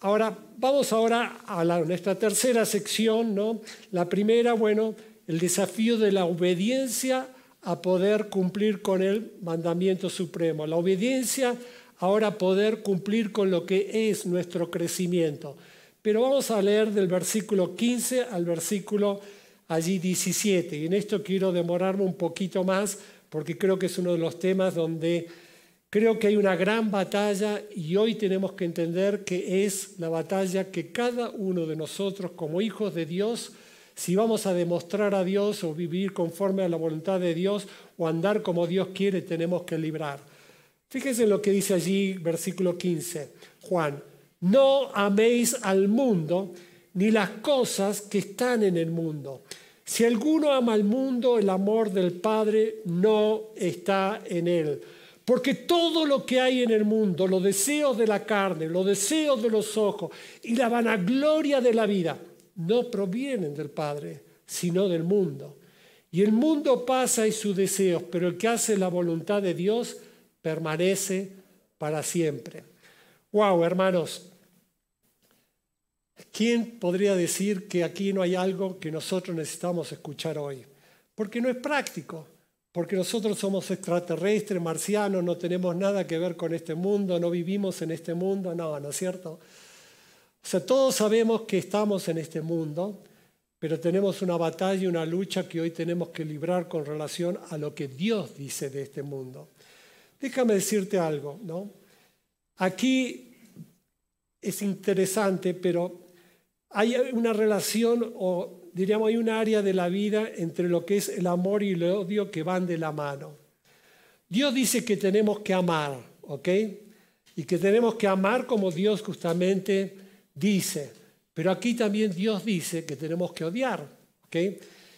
Ahora, vamos ahora a nuestra tercera sección, ¿no? La primera, bueno, el desafío de la obediencia a poder cumplir con el mandamiento supremo. La obediencia, ahora poder cumplir con lo que es nuestro crecimiento. Pero vamos a leer del versículo 15 al versículo allí 17. Y en esto quiero demorarme un poquito más porque creo que es uno de los temas donde creo que hay una gran batalla y hoy tenemos que entender que es la batalla que cada uno de nosotros como hijos de Dios si vamos a demostrar a Dios o vivir conforme a la voluntad de Dios o andar como Dios quiere, tenemos que librar. Fíjense lo que dice allí, versículo 15, Juan, no améis al mundo ni las cosas que están en el mundo. Si alguno ama al mundo, el amor del Padre no está en él. Porque todo lo que hay en el mundo, los deseos de la carne, los deseos de los ojos y la vanagloria de la vida, no provienen del Padre, sino del mundo. Y el mundo pasa y sus deseos, pero el que hace la voluntad de Dios permanece para siempre. Wow, hermanos. ¿Quién podría decir que aquí no hay algo que nosotros necesitamos escuchar hoy? Porque no es práctico, porque nosotros somos extraterrestres, marcianos, no tenemos nada que ver con este mundo, no vivimos en este mundo, no, ¿no es cierto? O sea, todos sabemos que estamos en este mundo, pero tenemos una batalla y una lucha que hoy tenemos que librar con relación a lo que Dios dice de este mundo. Déjame decirte algo, ¿no? Aquí es interesante, pero hay una relación o diríamos hay un área de la vida entre lo que es el amor y el odio que van de la mano. Dios dice que tenemos que amar, ¿ok? Y que tenemos que amar como Dios justamente dice. Pero aquí también Dios dice que tenemos que odiar.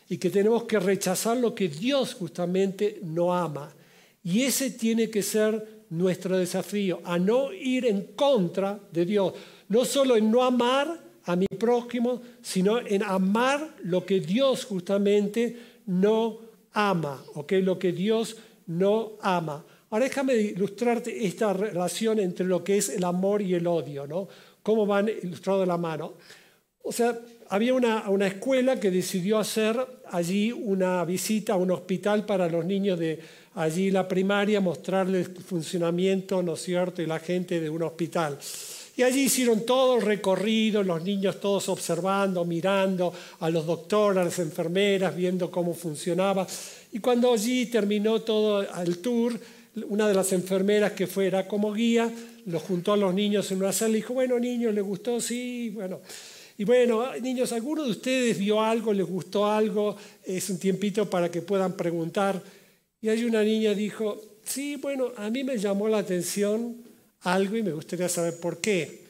Y que tenemos que rechazar lo que Dios justamente no ama. Y ese tiene que ser nuestro desafío, a no ir en contra de Dios. No solo en no amar a mi prójimo, sino en amar lo que Dios justamente no ama, ¿ok? Lo que Dios no ama. Ahora déjame ilustrarte esta relación entre lo que es el amor y el odio, ¿no? Cómo van ilustrados de la mano. O sea, había una, una, escuela que decidió hacer allí una visita a un hospital para los niños de allí la primaria, mostrarles el funcionamiento, ¿no es cierto?, y la gente de un hospital. Y allí hicieron todo el recorrido, los niños todos observando, mirando a los doctores, a las enfermeras, viendo cómo funcionaba. Y cuando allí terminó todo el tour, una de las enfermeras que fuera como guía, los juntó a los niños en una sala y dijo, bueno, niños, ¿les gustó? Sí, bueno. Y bueno, niños, ¿alguno de ustedes vio algo, les gustó algo? Es un tiempito para que puedan preguntar. Y hay una niña dijo, sí, bueno, a mí me llamó la atención algo y me gustaría saber por qué.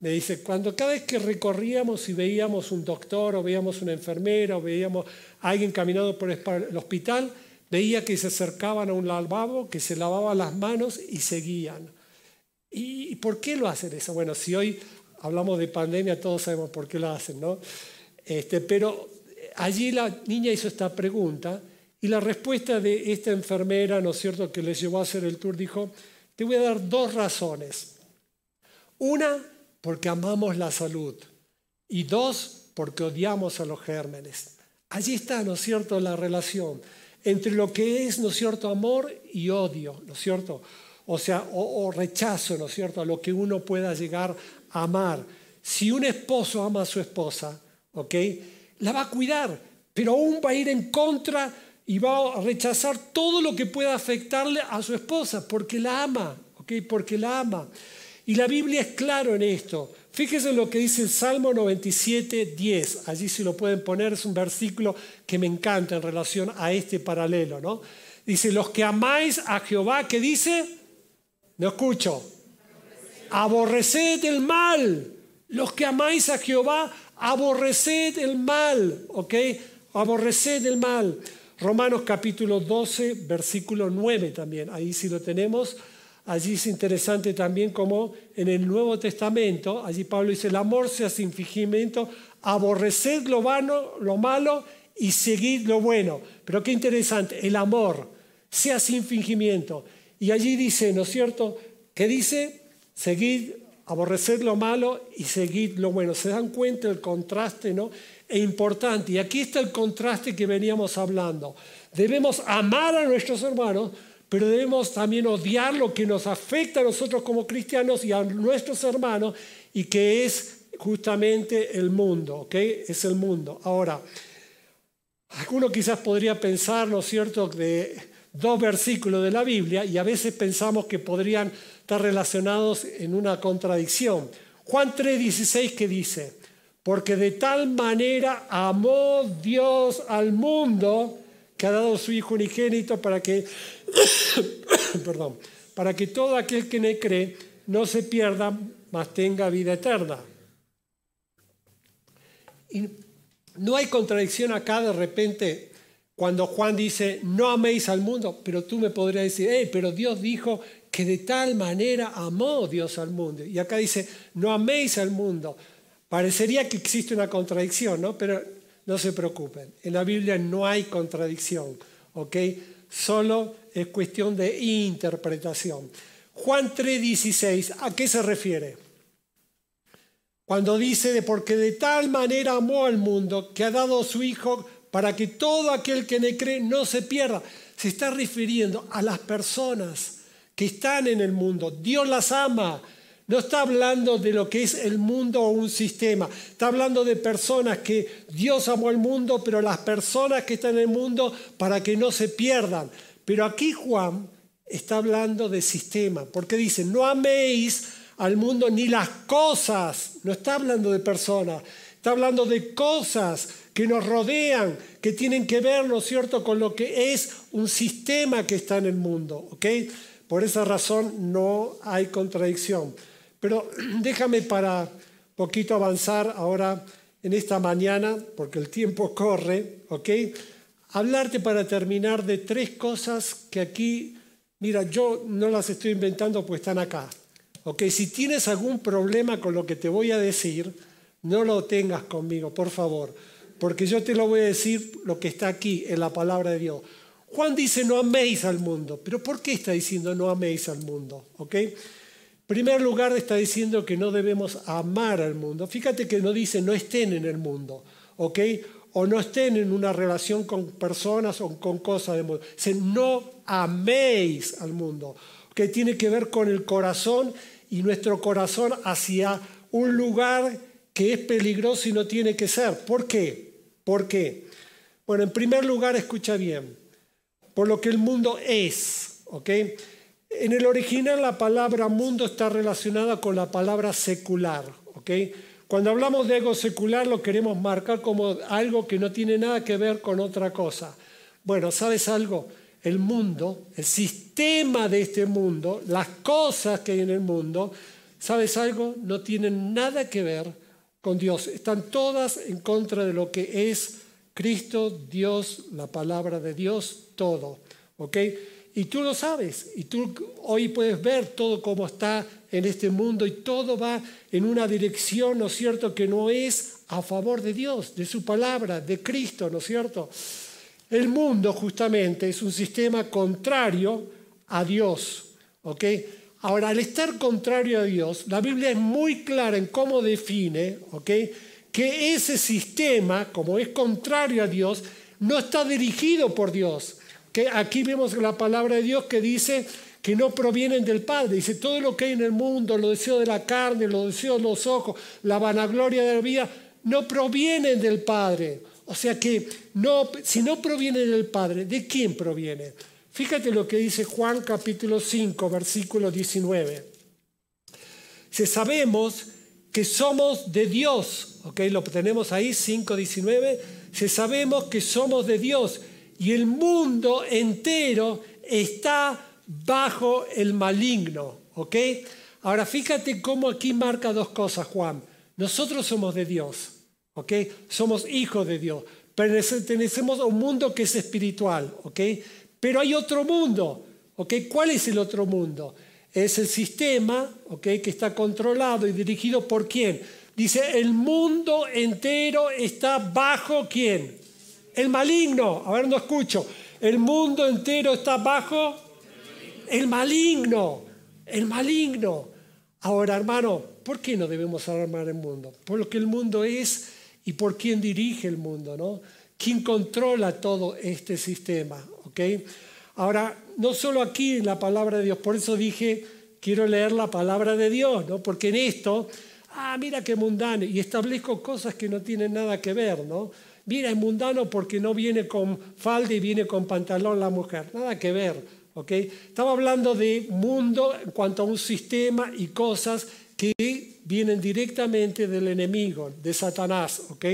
Me dice, cuando cada vez que recorríamos y veíamos un doctor o veíamos una enfermera o veíamos a alguien caminando por el hospital, veía que se acercaban a un lavabo, que se lavaban las manos y seguían. ¿Y por qué lo hacen eso? Bueno, si hoy hablamos de pandemia, todos sabemos por qué lo hacen, ¿no? Este, pero allí la niña hizo esta pregunta y la respuesta de esta enfermera, ¿no es cierto?, que les llevó a hacer el tour, dijo, te voy a dar dos razones. Una, porque amamos la salud. Y dos, porque odiamos a los gérmenes. Allí está, ¿no es cierto?, la relación entre lo que es, ¿no cierto?, amor y odio, ¿no cierto? O sea, o, rechazo, ¿no cierto?, a lo que uno pueda llegar a amar. Si un esposo ama a su esposa, ¿ok?, la va a cuidar, pero aún va a ir en contra y va a rechazar todo lo que pueda afectarle a su esposa, porque la ama, ¿ok? Porque la ama. Y la Biblia es claro en esto. Fíjese lo que dice el Salmo 97, 10. Allí si lo pueden poner, es un versículo que me encanta en relación a este paralelo, ¿no? Dice, los que amáis a Jehová, ¿qué dice? No escucho. Aborreced el mal. Los que amáis a Jehová, aborreced el mal, ¿ok? Aborreced el mal. Romanos capítulo 12, versículo 9 también, ahí sí lo tenemos. Allí es interesante también como en el Nuevo Testamento, allí Pablo dice, el amor sea sin fingimiento, aborreced lo, vano, lo malo y seguid lo bueno. Pero qué interesante, el amor sea sin fingimiento. Y allí dice, ¿no es cierto? ¿Qué dice? Seguid, aborreced lo malo y seguid lo bueno. ¿Se dan cuenta el contraste, no? e importante. Y aquí está el contraste que veníamos hablando. Debemos amar a nuestros hermanos, pero debemos también odiar lo que nos afecta a nosotros como cristianos y a nuestros hermanos, y que es justamente el mundo, ¿ok? Es el mundo. Ahora, alguno quizás podría pensar, ¿no es cierto?, de dos versículos de la Biblia y a veces pensamos que podrían estar relacionados en una contradicción. Juan 3:16 que dice, porque de tal manera amó Dios al mundo que ha dado su Hijo unigénito para que, perdón, para que todo aquel que le cree no se pierda, mas tenga vida eterna. Y no hay contradicción acá de repente cuando Juan dice, no améis al mundo, pero tú me podrías decir, "Eh, pero Dios dijo que de tal manera amó Dios al mundo. Y acá dice, no améis al mundo. Parecería que existe una contradicción, ¿no? Pero no se preocupen, en la Biblia no hay contradicción, ¿ok? Solo es cuestión de interpretación. Juan 3:16, ¿a qué se refiere? Cuando dice de porque de tal manera amó al mundo que ha dado a su Hijo para que todo aquel que le cree no se pierda. Se está refiriendo a las personas que están en el mundo. Dios las ama. No está hablando de lo que es el mundo o un sistema. Está hablando de personas que Dios amó al mundo, pero las personas que están en el mundo para que no se pierdan. Pero aquí Juan está hablando de sistema, porque dice, no améis al mundo ni las cosas. No está hablando de personas, está hablando de cosas que nos rodean, que tienen que ver, ¿no es cierto?, con lo que es un sistema que está en el mundo, ¿ok? Por esa razón no hay contradicción. Pero déjame para poquito avanzar ahora en esta mañana, porque el tiempo corre, ¿ok? Hablarte para terminar de tres cosas que aquí, mira, yo no las estoy inventando, pues están acá. ¿Ok? Si tienes algún problema con lo que te voy a decir, no lo tengas conmigo, por favor, porque yo te lo voy a decir lo que está aquí en la palabra de Dios. Juan dice no améis al mundo, pero ¿por qué está diciendo no améis al mundo? ¿Ok? Primer lugar está diciendo que no debemos amar al mundo. Fíjate que no dice no estén en el mundo, ¿ok? O no estén en una relación con personas o con cosas del mundo. Dice no améis al mundo, que tiene que ver con el corazón y nuestro corazón hacia un lugar que es peligroso y no tiene que ser. ¿Por qué? ¿Por qué? Bueno, en primer lugar, escucha bien, por lo que el mundo es, ¿ok? En el original la palabra mundo está relacionada con la palabra secular, ¿ok? Cuando hablamos de algo secular lo queremos marcar como algo que no tiene nada que ver con otra cosa. Bueno, ¿sabes algo? El mundo, el sistema de este mundo, las cosas que hay en el mundo, ¿sabes algo? No tienen nada que ver con Dios. Están todas en contra de lo que es Cristo, Dios, la palabra de Dios, todo. ¿Ok? Y tú lo sabes. Y tú hoy puedes ver todo cómo está en este mundo y todo va en una dirección, ¿no es cierto?, que no es a favor de Dios, de su palabra, de Cristo, ¿no es cierto? El mundo justamente es un sistema contrario a Dios. ¿ok? Ahora, al estar contrario a Dios, la Biblia es muy clara en cómo define ¿ok? que ese sistema, como es contrario a Dios, no está dirigido por Dios. Que aquí vemos la palabra de Dios que dice que no provienen del Padre. Dice, todo lo que hay en el mundo, los deseos de la carne, los deseos de los ojos, la vanagloria de la vida, no provienen del Padre. O sea que no, si no proviene del Padre, ¿de quién proviene? Fíjate lo que dice Juan capítulo 5, versículo 19. Si sabemos que somos de Dios, ¿ok? Lo tenemos ahí, 5, 19. Si sabemos que somos de Dios y el mundo entero está bajo el maligno, ¿ok? Ahora fíjate cómo aquí marca dos cosas, Juan. Nosotros somos de Dios, ¿ok? Somos hijos de Dios. Pertenecemos a un mundo que es espiritual, ¿ok? Pero hay otro mundo, ¿ok? ¿Cuál es el otro mundo? Es el sistema, ¿ok? Que está controlado y dirigido por quién. Dice, el mundo entero está bajo quién? El maligno. A ver, no escucho. El mundo entero está bajo el maligno. El maligno. Ahora, hermano, ¿por qué no debemos armar el mundo? Por lo que el mundo es y por quién dirige el mundo, ¿no? ¿Quién controla todo este sistema? ¿ok? Ahora, no solo aquí en la palabra de Dios, por eso dije, quiero leer la palabra de Dios, ¿no? Porque en esto, ah, mira qué mundano, y establezco cosas que no tienen nada que ver, ¿no? Mira, es mundano porque no viene con falda y viene con pantalón la mujer, nada que ver, ¿ok? Estaba hablando de mundo en cuanto a un sistema y cosas que vienen directamente del enemigo, de Satanás. ¿ok?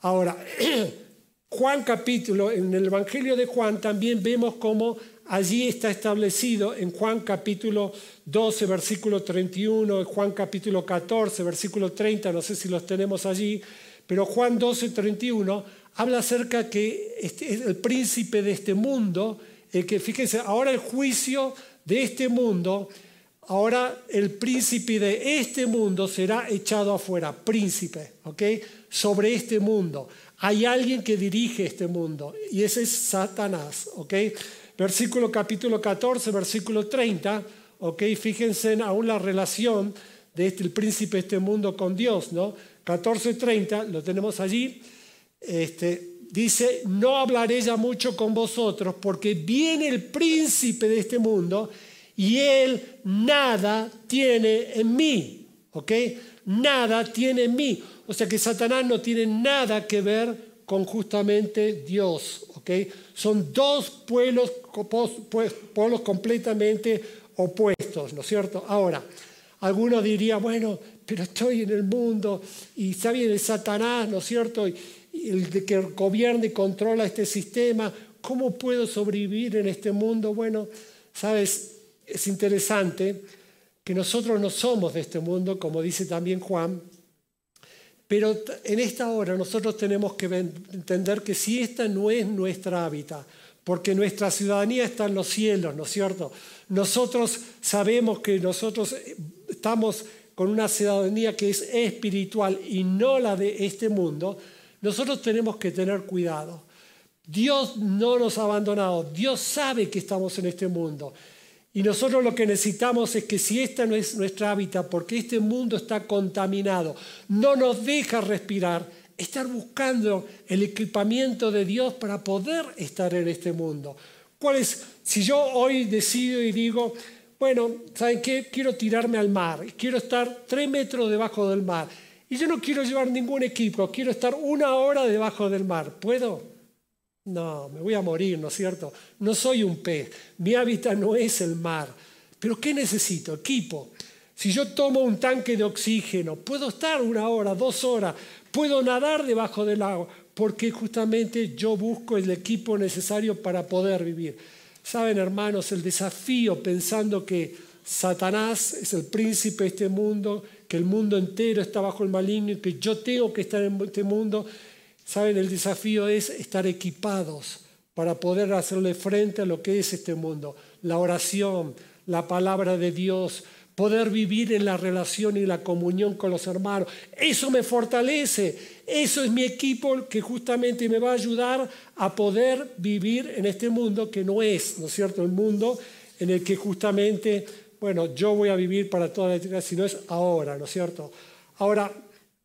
Ahora, Juan capítulo, en el Evangelio de Juan también vemos cómo allí está establecido en Juan capítulo 12, versículo 31, en Juan capítulo 14, versículo 30, no sé si los tenemos allí, pero Juan 12, 31 habla acerca que este es el príncipe de este mundo, el que, fíjense, ahora el juicio de este mundo, ahora el príncipe de este mundo será echado afuera, príncipe, ¿ok? Sobre este mundo. Hay alguien que dirige este mundo y ese es Satanás, ¿ok? Versículo capítulo 14, versículo 30, ¿ok? Fíjense en aún la relación de este, el príncipe de este mundo con Dios, ¿no? 14, 30, lo tenemos allí. Este, dice, no hablaré ya mucho con vosotros porque viene el príncipe de este mundo y él nada tiene en mí, ¿ok? Nada tiene en mí. O sea que Satanás no tiene nada que ver con justamente Dios, ¿ok? Son dos pueblos, pueblos completamente opuestos, ¿no es cierto? Ahora, algunos dirían, bueno, pero estoy en el mundo y está bien el Satanás, ¿no es cierto? Y, el que gobierna y controla este sistema, ¿cómo puedo sobrevivir en este mundo? Bueno, sabes, es interesante que nosotros no somos de este mundo, como dice también Juan, pero en esta hora nosotros tenemos que entender que si esta no es nuestra hábitat, porque nuestra ciudadanía está en los cielos, ¿no es cierto? Nosotros sabemos que nosotros estamos con una ciudadanía que es espiritual y no la de este mundo, nosotros tenemos que tener cuidado. Dios no nos ha abandonado, Dios sabe que estamos en este mundo. Y nosotros lo que necesitamos es que si esta no es nuestra hábitat, porque este mundo está contaminado, no nos deja respirar, estar buscando el equipamiento de Dios para poder estar en este mundo. ¿Cuál es? Si yo hoy decido y digo, bueno, ¿saben qué? Quiero tirarme al mar, quiero estar tres metros debajo del mar y yo no quiero llevar ningún equipo, quiero estar una hora debajo del mar. ¿Puedo? No, me voy a morir, ¿no es cierto? No soy un pez, mi hábitat no es el mar. Pero ¿qué necesito? Equipo. Si yo tomo un tanque de oxígeno, puedo estar una hora, dos horas, puedo nadar debajo del agua, porque justamente yo busco el equipo necesario para poder vivir. Saben, hermanos, el desafío pensando que Satanás es el príncipe de este mundo, que el mundo entero está bajo el maligno y que yo tengo que estar en este mundo, saben, el desafío es estar equipados para poder hacerle frente a lo que es este mundo. La oración, la palabra de Dios, poder vivir en la relación y la comunión con los hermanos. Eso me fortalece, eso es mi equipo que justamente me va a ayudar a poder vivir en este mundo que no es, ¿no es cierto?, el mundo en el que justamente, bueno, yo voy a vivir para toda la eternidad, sino es ahora, ¿no es cierto? Ahora,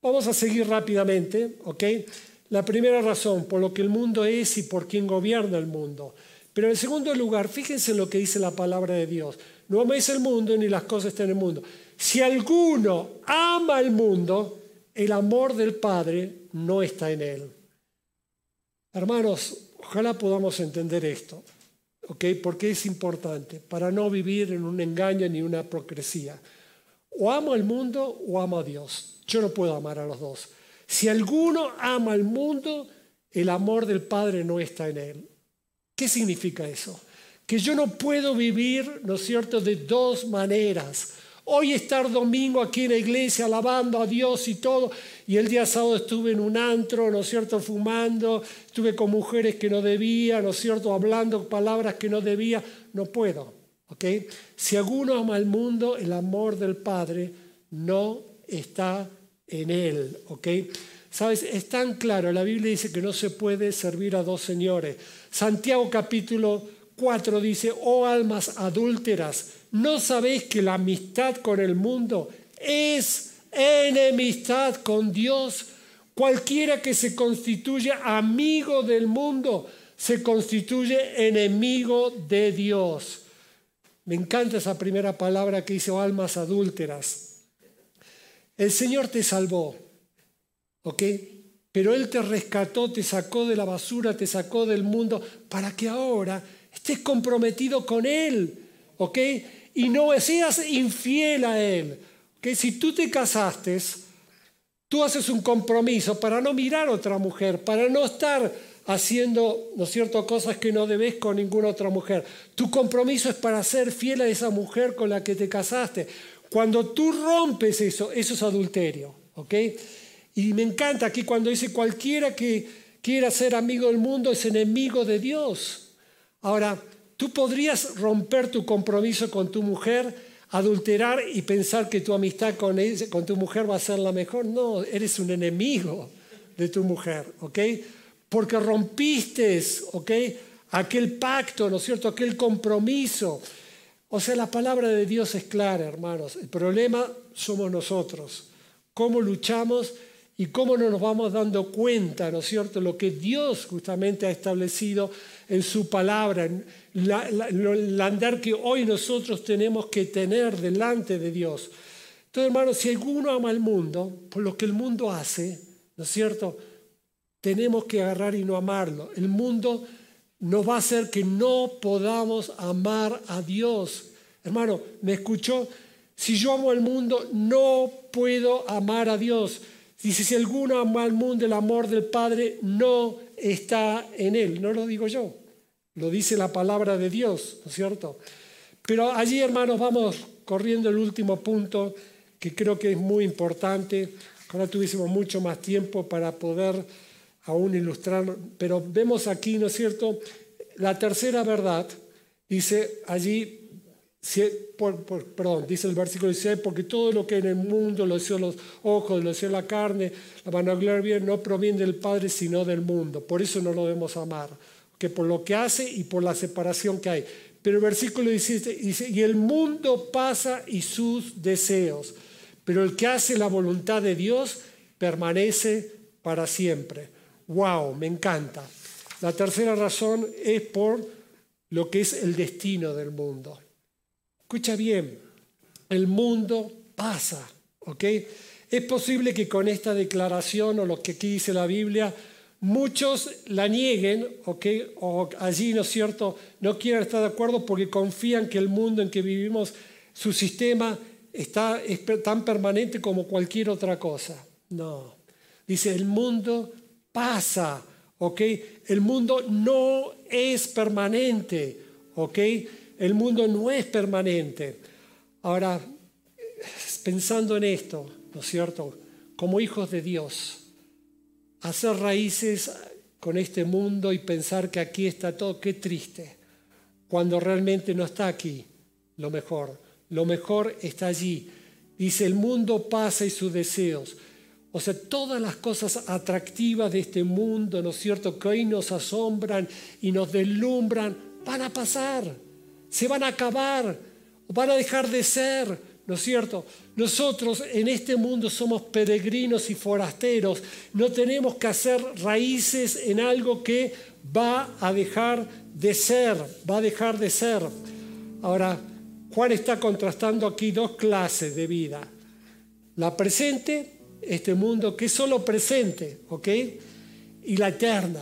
vamos a seguir rápidamente, ¿ok? La primera razón, por lo que el mundo es y por quien gobierna el mundo. Pero en segundo lugar, fíjense en lo que dice la palabra de Dios. No améis el mundo ni las cosas que en el mundo. Si alguno ama el mundo, el amor del Padre no está en él. Hermanos, ojalá podamos entender esto, ¿ok? Porque es importante para no vivir en un engaño ni una procresía. O amo al mundo o amo a Dios. Yo no puedo amar a los dos. Si alguno ama al mundo, el amor del Padre no está en él. ¿Qué significa eso? Que yo no puedo vivir, ¿no es cierto?, de dos maneras. Hoy estar domingo aquí en la iglesia alabando a Dios y todo, y el día sábado estuve en un antro, ¿no es cierto?, fumando, estuve con mujeres que no debía, ¿no es cierto?, hablando palabras que no debía, no puedo, ¿ok? Si alguno ama al mundo, el amor del Padre no está en él, ¿ok? Sabes, es tan claro, la Biblia dice que no se puede servir a dos señores. Santiago capítulo 4 dice, oh almas adúlteras, ¿no sabéis que la amistad con el mundo es enemistad con Dios? Cualquiera que se constituye amigo del mundo se constituye enemigo de Dios. Me encanta esa primera palabra que dice, oh almas adúlteras. El Señor te salvó, ¿ok? Pero Él te rescató, te sacó de la basura, te sacó del mundo, para que ahora estés comprometido con Él, ¿ok? Y no seas infiel a Él. Que si tú te casaste, tú haces un compromiso para no mirar a otra mujer, para no estar haciendo, ¿no es cierto?, cosas que no debes con ninguna otra mujer. Tu compromiso es para ser fiel a esa mujer con la que te casaste. Cuando tú rompes eso, eso es adulterio, ¿ok? Y me encanta aquí cuando dice cualquiera que quiera ser amigo del mundo es enemigo de Dios. Ahora, tú podrías romper tu compromiso con tu mujer, adulterar y pensar que tu amistad con, ella, con tu mujer va a ser la mejor. No, eres un enemigo de tu mujer, ¿ok? Porque rompiste, ¿ok? Aquel pacto, ¿no es cierto? Aquel compromiso. O sea, la palabra de Dios es clara, hermanos. El problema somos nosotros. Cómo luchamos y cómo no nos vamos dando cuenta, ¿no es cierto?, lo que Dios justamente ha establecido en su palabra, en el andar que hoy nosotros tenemos que tener delante de Dios. Entonces, hermanos, si alguno ama al mundo, por lo que el mundo hace, ¿no es cierto?, tenemos que agarrar y no amarlo. El mundo nos va a hacer que no podamos amar a Dios. Hermano, ¿me escuchó? Si yo amo al mundo, no puedo amar a Dios. Dice, si alguno ama al mundo, el amor del Padre no está en él. No lo digo yo, lo dice la palabra de Dios, ¿no es cierto? Pero allí, hermanos, vamos corriendo el último punto que creo que es muy importante. Ahora tuviésemos mucho más tiempo para poder aún ilustrar, pero vemos aquí, ¿no es cierto? La tercera verdad, dice allí, perdón, dice el versículo 16, porque todo lo que en el mundo, lo deseo los ojos, lo deseo la carne, la vanagloria, no proviene del Padre, sino del mundo. Por eso no lo debemos amar, que por lo que hace y por la separación que hay. Pero el versículo 17 dice, y el mundo pasa y sus deseos, pero el que hace la voluntad de Dios permanece para siempre. ¡Wow! Me encanta. La tercera razón es por lo que es el destino del mundo. Escucha bien, el mundo pasa, ¿ok? Es posible que con esta declaración o lo que aquí dice la Biblia, muchos la nieguen, ¿ok? O allí, ¿no es cierto?, no quieran estar de acuerdo porque confían que el mundo en que vivimos, su sistema está, es tan permanente como cualquier otra cosa. No. Dice, el mundo pasa, ¿ok? El mundo no es permanente, ¿ok? El mundo no es permanente. Ahora, pensando en esto, ¿no es cierto? Como hijos de Dios, hacer raíces con este mundo y pensar que aquí está todo, qué triste, cuando realmente no está aquí lo mejor. Lo mejor está allí. Dice, el mundo pasa y sus deseos. O sea, todas las cosas atractivas de este mundo, ¿no es cierto?, que hoy nos asombran y nos deslumbran, van a pasar, se van a acabar, van a dejar de ser, ¿no es cierto? Nosotros en este mundo somos peregrinos y forasteros, no tenemos que hacer raíces en algo que va a dejar de ser, va a dejar de ser. Ahora, Juan está contrastando aquí dos clases de vida. La presente, este mundo que es solo presente, ¿ok? Y la eterna.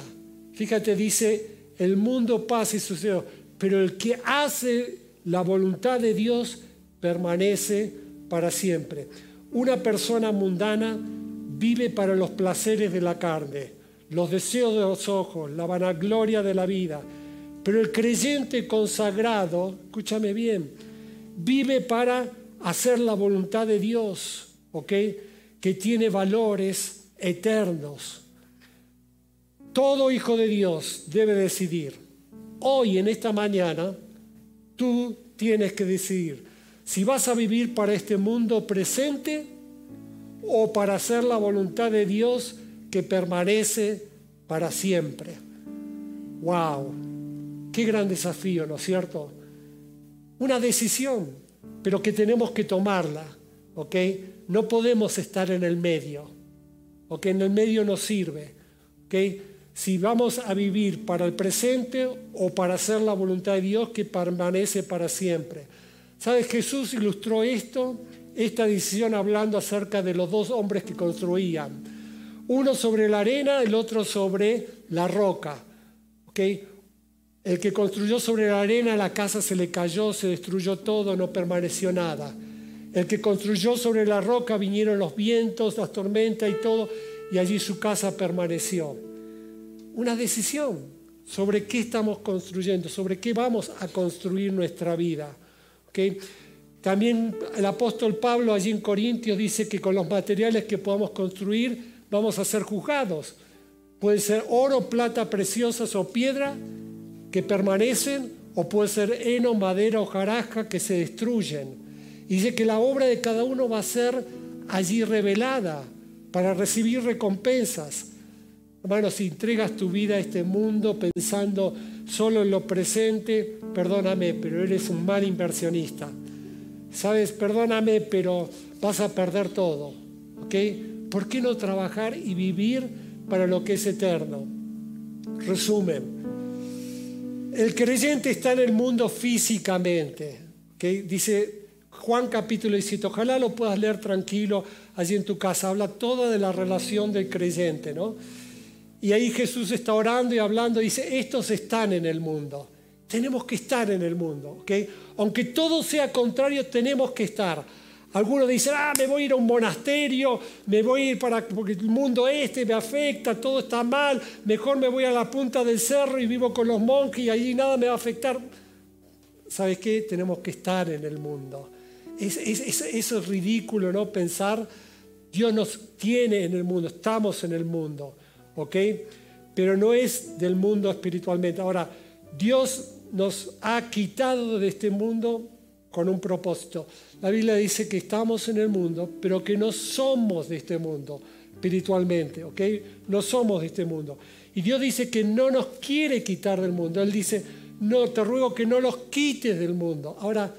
Fíjate, dice, el mundo pasa y sucede, pero el que hace la voluntad de Dios permanece para siempre. Una persona mundana vive para los placeres de la carne, los deseos de los ojos, la vanagloria de la vida. Pero el creyente consagrado, escúchame bien, vive para hacer la voluntad de Dios, ¿ok? Que tiene valores eternos. Todo hijo de Dios debe decidir. Hoy, en esta mañana, tú tienes que decidir si vas a vivir para este mundo presente o para hacer la voluntad de Dios que permanece para siempre. ¡Wow! Qué gran desafío, ¿no es cierto? Una decisión, pero que tenemos que tomarla, ¿ok? No podemos estar en el medio, ¿ok? En el medio no sirve, ¿ok? Si vamos a vivir para el presente o para hacer la voluntad de Dios que permanece para siempre. ¿Sabes? Jesús ilustró esto, esta decisión hablando acerca de los dos hombres que construían. Uno sobre la arena, el otro sobre la roca. El que construyó sobre la arena, la casa se le cayó, se destruyó todo, no permaneció nada. El que construyó sobre la roca vinieron los vientos, las tormentas y todo, y allí su casa permaneció. Una decisión sobre qué estamos construyendo, sobre qué vamos a construir nuestra vida. ¿ok? También el apóstol Pablo allí en Corintios dice que con los materiales que podamos construir vamos a ser juzgados. Pueden ser oro, plata preciosas o piedra que permanecen, o puede ser heno, madera o jaraja que se destruyen. Y dice que la obra de cada uno va a ser allí revelada para recibir recompensas. Hermano, si entregas tu vida a este mundo pensando solo en lo presente, perdóname, pero eres un mal inversionista. Sabes, perdóname, pero vas a perder todo. ¿Ok? ¿Por qué no trabajar y vivir para lo que es eterno? Resumen. El creyente está en el mundo físicamente. ¿ok? Dice Juan capítulo 17. Ojalá lo puedas leer tranquilo allí en tu casa. Habla toda de la relación del creyente, ¿no? Y ahí Jesús está orando y hablando. Dice, estos están en el mundo. Tenemos que estar en el mundo. Aunque todo sea contrario, tenemos que estar. Algunos dicen, ah, me voy a ir a un monasterio, me voy a ir para, porque el mundo este me afecta, todo está mal, mejor me voy a la punta del cerro y vivo con los monjes y allí nada me va a afectar. ¿Sabes qué? Tenemos que estar en el mundo. Es, es- es ridículo, ¿no? Pensar, Dios nos tiene en el mundo, estamos en el mundo, ¿ok? Pero no es del mundo espiritualmente. Ahora, Dios nos ha quitado de este mundo con un propósito. La Biblia dice que estamos en el mundo, pero que no somos de este mundo espiritualmente, ¿ok? No somos de este mundo. Y Dios dice que no nos quiere quitar del mundo. Él dice, no, te ruego que no los quites del mundo. Ahora,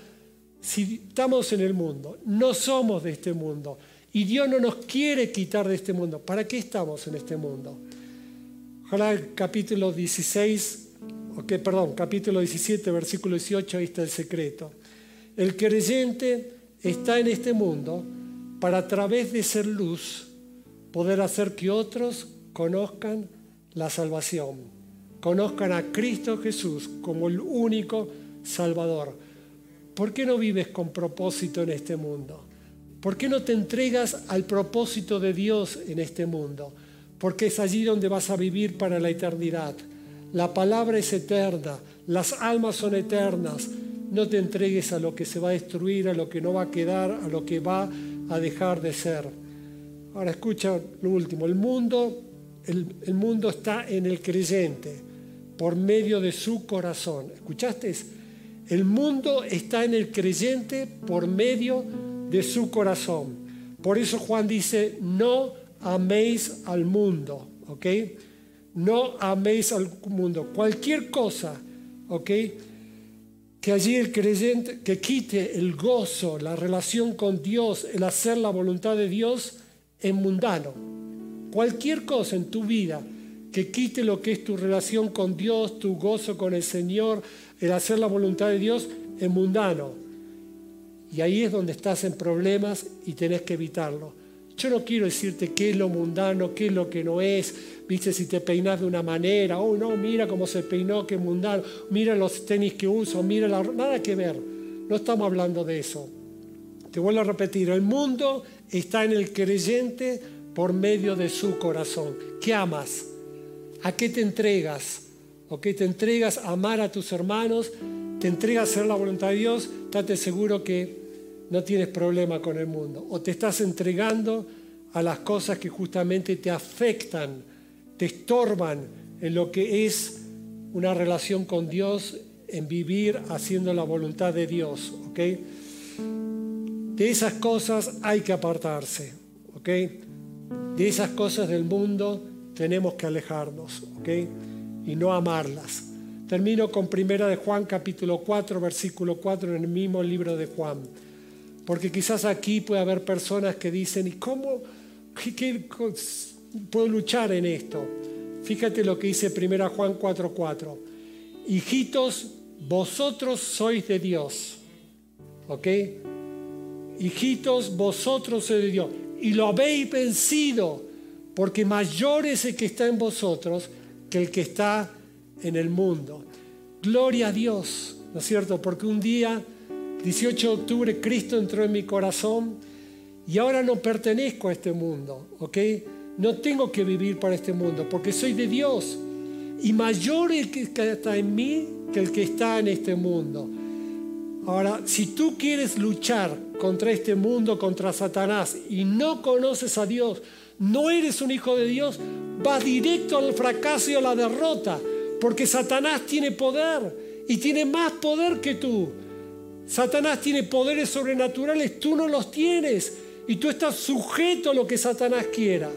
si estamos en el mundo, no somos de este mundo, y Dios no nos quiere quitar de este mundo, ¿para qué estamos en este mundo? Ojalá capítulo 16, ok, perdón, capítulo 17, versículo 18, ahí está el secreto. El creyente está en este mundo para a través de ser luz poder hacer que otros conozcan la salvación, conozcan a Cristo Jesús como el único Salvador. ¿Por qué no vives con propósito en este mundo? ¿Por qué no te entregas al propósito de Dios en este mundo? Porque es allí donde vas a vivir para la eternidad. La palabra es eterna, las almas son eternas. No te entregues a lo que se va a destruir, a lo que no va a quedar, a lo que va a dejar de ser. Ahora escucha lo último. El mundo, el, mundo está en el creyente por medio de su corazón. ¿Escuchaste? El mundo está en el creyente por medio de su corazón. Por eso Juan dice, no améis al mundo, ¿ok? No améis al mundo. Cualquier cosa, ¿ok? Que allí el creyente, que quite el gozo, la relación con Dios, el hacer la voluntad de Dios, es mundano. Cualquier cosa en tu vida que quite lo que es tu relación con Dios, tu gozo con el Señor, el hacer la voluntad de Dios, es mundano. Y ahí es donde estás en problemas y tenés que evitarlo. Yo no quiero decirte qué es lo mundano, qué es lo que no es. Viste, si te peinas de una manera, oh no, mira cómo se peinó, qué mundano, mira los tenis que uso, mira la... Nada que ver. No estamos hablando de eso. Te vuelvo a repetir, el mundo está en el creyente por medio de su corazón. ¿Qué amas? ¿A qué te entregas? ¿O qué te entregas a amar a tus hermanos? ¿Te entregas a hacer la voluntad de Dios? Estate seguro que no tienes problema con el mundo. O te estás entregando a las cosas que justamente te afectan, te estorban en lo que es una relación con Dios, en vivir haciendo la voluntad de Dios. ¿ok? De esas cosas hay que apartarse. ¿ok? De esas cosas del mundo tenemos que alejarnos. ¿ok? Y no amarlas. Termino con primera de Juan capítulo 4, versículo 4 en el mismo libro de Juan. Porque quizás aquí puede haber personas que dicen, ¿y cómo puedo luchar en esto? Fíjate lo que dice primera Juan 4, 4. Hijitos, vosotros sois de Dios. ¿Ok? Hijitos, vosotros sois de Dios. Y lo habéis vencido, porque mayor es el que está en vosotros que el que está en el mundo. Gloria a Dios, ¿no es cierto? Porque un día 18 de octubre Cristo entró en mi corazón y ahora no pertenezco a este mundo, ¿ok? No tengo que vivir para este mundo porque soy de Dios y mayor el que está en mí que el que está en este mundo. Ahora, si tú quieres luchar contra este mundo, contra Satanás, y no conoces a Dios, no eres un hijo de Dios, vas directo al fracaso y a la derrota, porque Satanás tiene poder y tiene más poder que tú. Satanás tiene poderes sobrenaturales, tú no los tienes y tú estás sujeto a lo que Satanás quiera.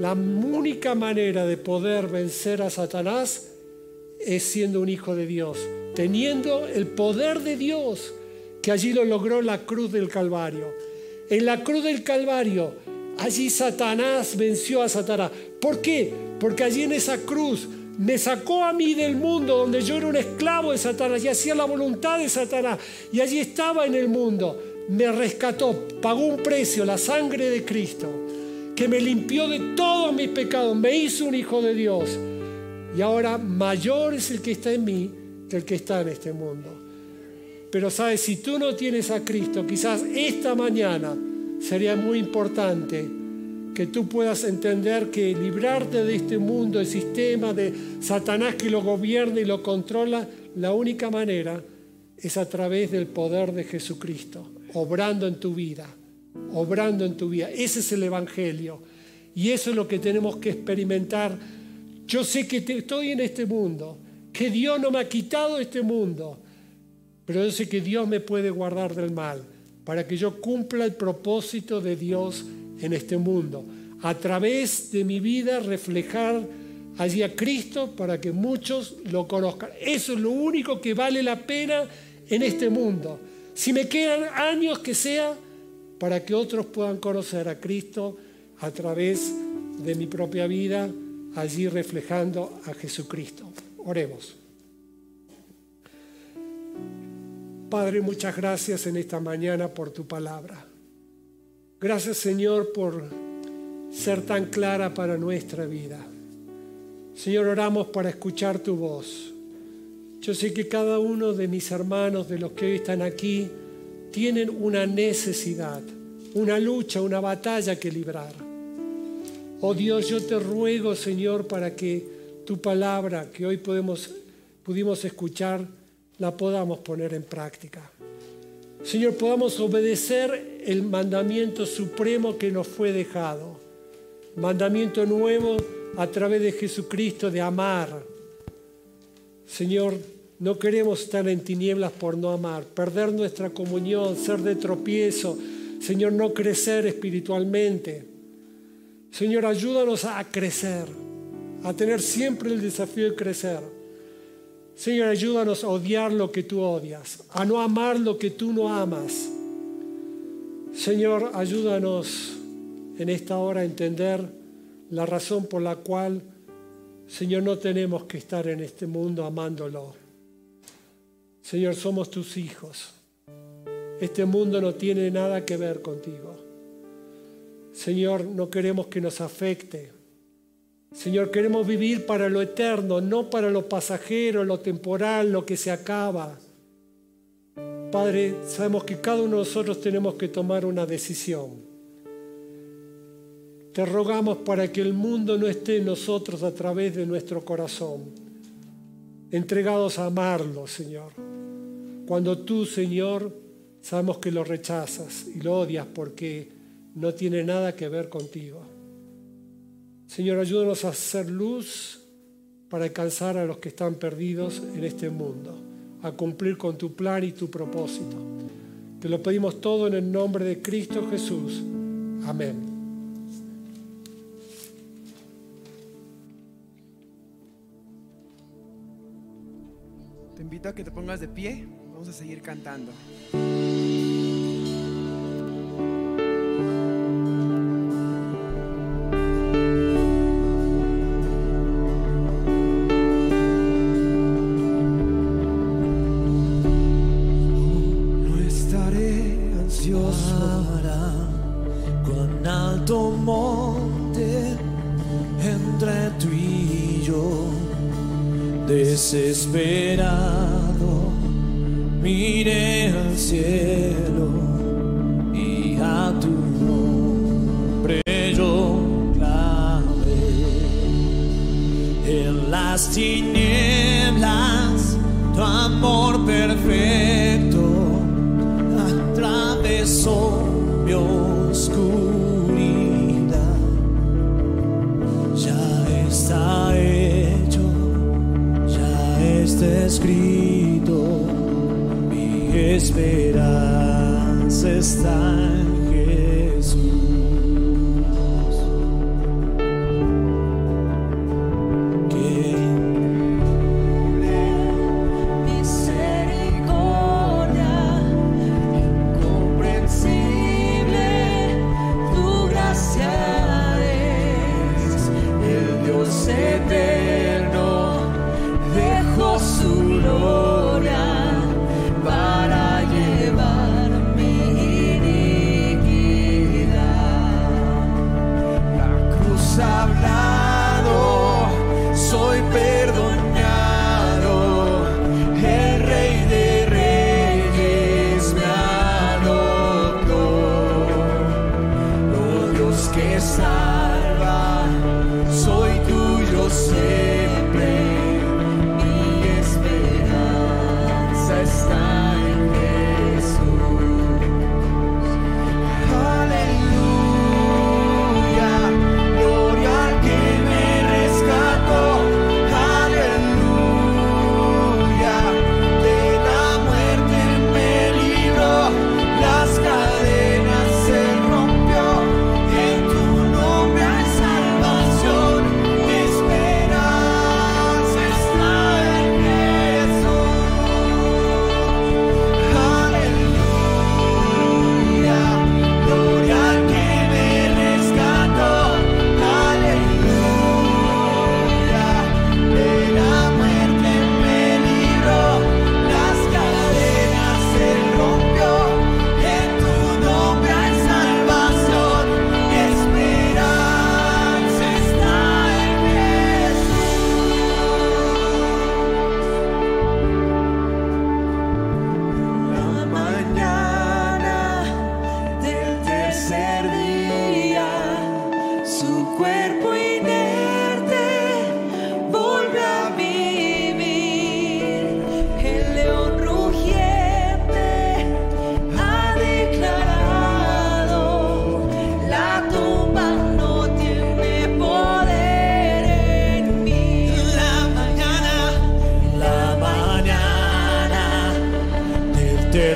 La única manera de poder vencer a Satanás es siendo un hijo de Dios, teniendo el poder de Dios, que allí lo logró la cruz del Calvario. En la cruz del Calvario, allí Satanás venció a Satanás. ¿Por qué? Porque allí en esa cruz me sacó a mí del mundo donde yo era un esclavo de Satanás y hacía la voluntad de Satanás. Y allí estaba en el mundo. Me rescató, pagó un precio, la sangre de Cristo, que me limpió de todos mis pecados, me hizo un hijo de Dios. Y ahora mayor es el que está en mí que el que está en este mundo. Pero sabes, si tú no tienes a Cristo, quizás esta mañana sería muy importante que tú puedas entender que librarte de este mundo, el sistema de Satanás que lo gobierna y lo controla, la única manera es a través del poder de Jesucristo, obrando en tu vida, obrando en tu vida. Ese es el Evangelio. Y eso es lo que tenemos que experimentar. Yo sé que estoy en este mundo, que Dios no me ha quitado este mundo, pero yo sé que Dios me puede guardar del mal para que yo cumpla el propósito de Dios en este mundo. A través de mi vida reflejar allí a Cristo para que muchos lo conozcan. Eso es lo único que vale la pena en este mundo. Si me quedan años que sea para que otros puedan conocer a Cristo a través de mi propia vida, allí reflejando a Jesucristo. Oremos. Padre, muchas gracias en esta mañana por tu palabra. Gracias Señor por ser tan clara para nuestra vida. Señor, oramos para escuchar tu voz. Yo sé que cada uno de mis hermanos, de los que hoy están aquí, tienen una necesidad, una lucha, una batalla que librar. Oh Dios, yo te ruego, Señor, para que tu palabra que hoy podemos, pudimos escuchar, la podamos poner en práctica. Señor, podamos obedecer el mandamiento supremo que nos fue dejado. Mandamiento nuevo a través de Jesucristo de amar. Señor, no queremos estar en tinieblas por no amar, perder nuestra comunión, ser de tropiezo. Señor, no crecer espiritualmente. Señor, ayúdanos a crecer, a tener siempre el desafío de crecer. Señor, ayúdanos a odiar lo que tú odias, a no amar lo que tú no amas. Señor, ayúdanos en esta hora a entender la razón por la cual, Señor, no tenemos que estar en este mundo amándolo. Señor, somos tus hijos. Este mundo no tiene nada que ver contigo. Señor, no queremos que nos afecte. Señor, queremos vivir para lo eterno, no para lo pasajero, lo temporal, lo que se acaba. Padre, sabemos que cada uno de nosotros tenemos que tomar una decisión. Te rogamos para que el mundo no esté en nosotros a través de nuestro corazón, entregados a amarlo, Señor. Cuando tú, Señor, sabemos que lo rechazas y lo odias porque no tiene nada que ver contigo. Señor, ayúdanos a hacer luz para alcanzar a los que están perdidos en este mundo, a cumplir con tu plan y tu propósito. Te lo pedimos todo en el nombre de Cristo Jesús. Amén. Te invito a que te pongas de pie. Vamos a seguir cantando.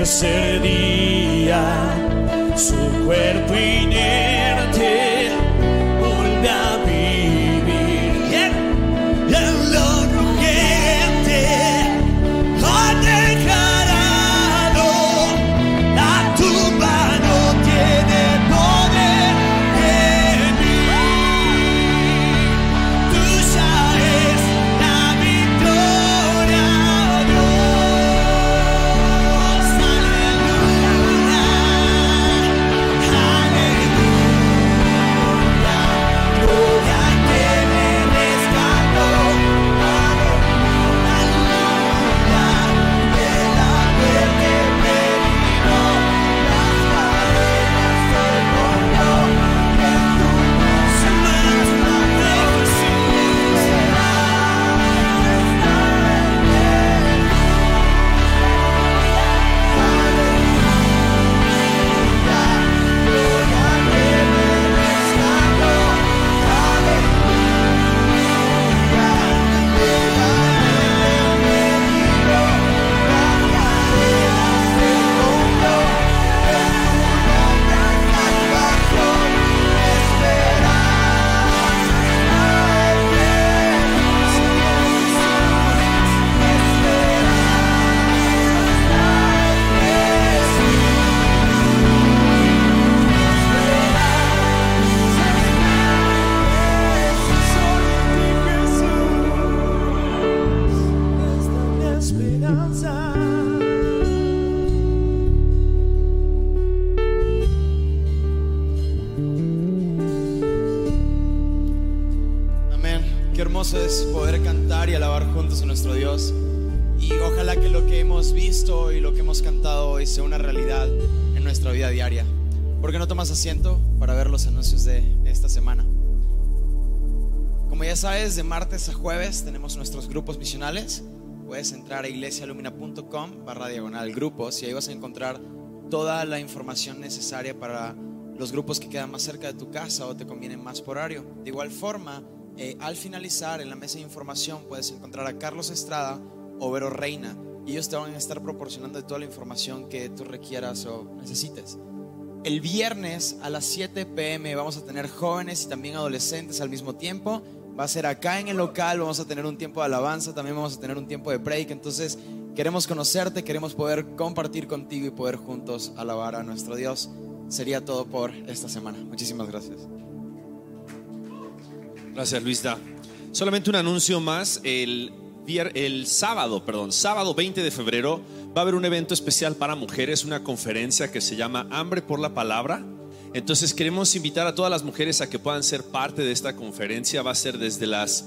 Tercer día, su cuerpo inerte martes a jueves tenemos nuestros grupos misionales. Puedes entrar a iglesialumina.com barra diagonal grupos y ahí vas a encontrar toda la información necesaria para los grupos que quedan más cerca de tu casa o te convienen más por horario. De igual forma, eh, al finalizar en la mesa de información puedes encontrar a Carlos Estrada o Vero Reina y ellos te van a estar proporcionando toda la información que tú requieras o necesites. El viernes a las 7 pm vamos a tener jóvenes y también adolescentes al mismo tiempo. Va a ser acá en el local, vamos a tener un tiempo de alabanza, también vamos a tener un tiempo de break. Entonces queremos conocerte, queremos poder compartir contigo y poder juntos alabar a nuestro Dios. Sería todo por esta semana. Muchísimas gracias. Gracias, Luisa. Solamente un anuncio más. El, el sábado, perdón, sábado 20 de febrero va a haber un evento especial para mujeres, una conferencia que se llama Hambre por la Palabra. Entonces queremos invitar a todas las mujeres a que puedan ser parte de esta conferencia. Va a ser desde las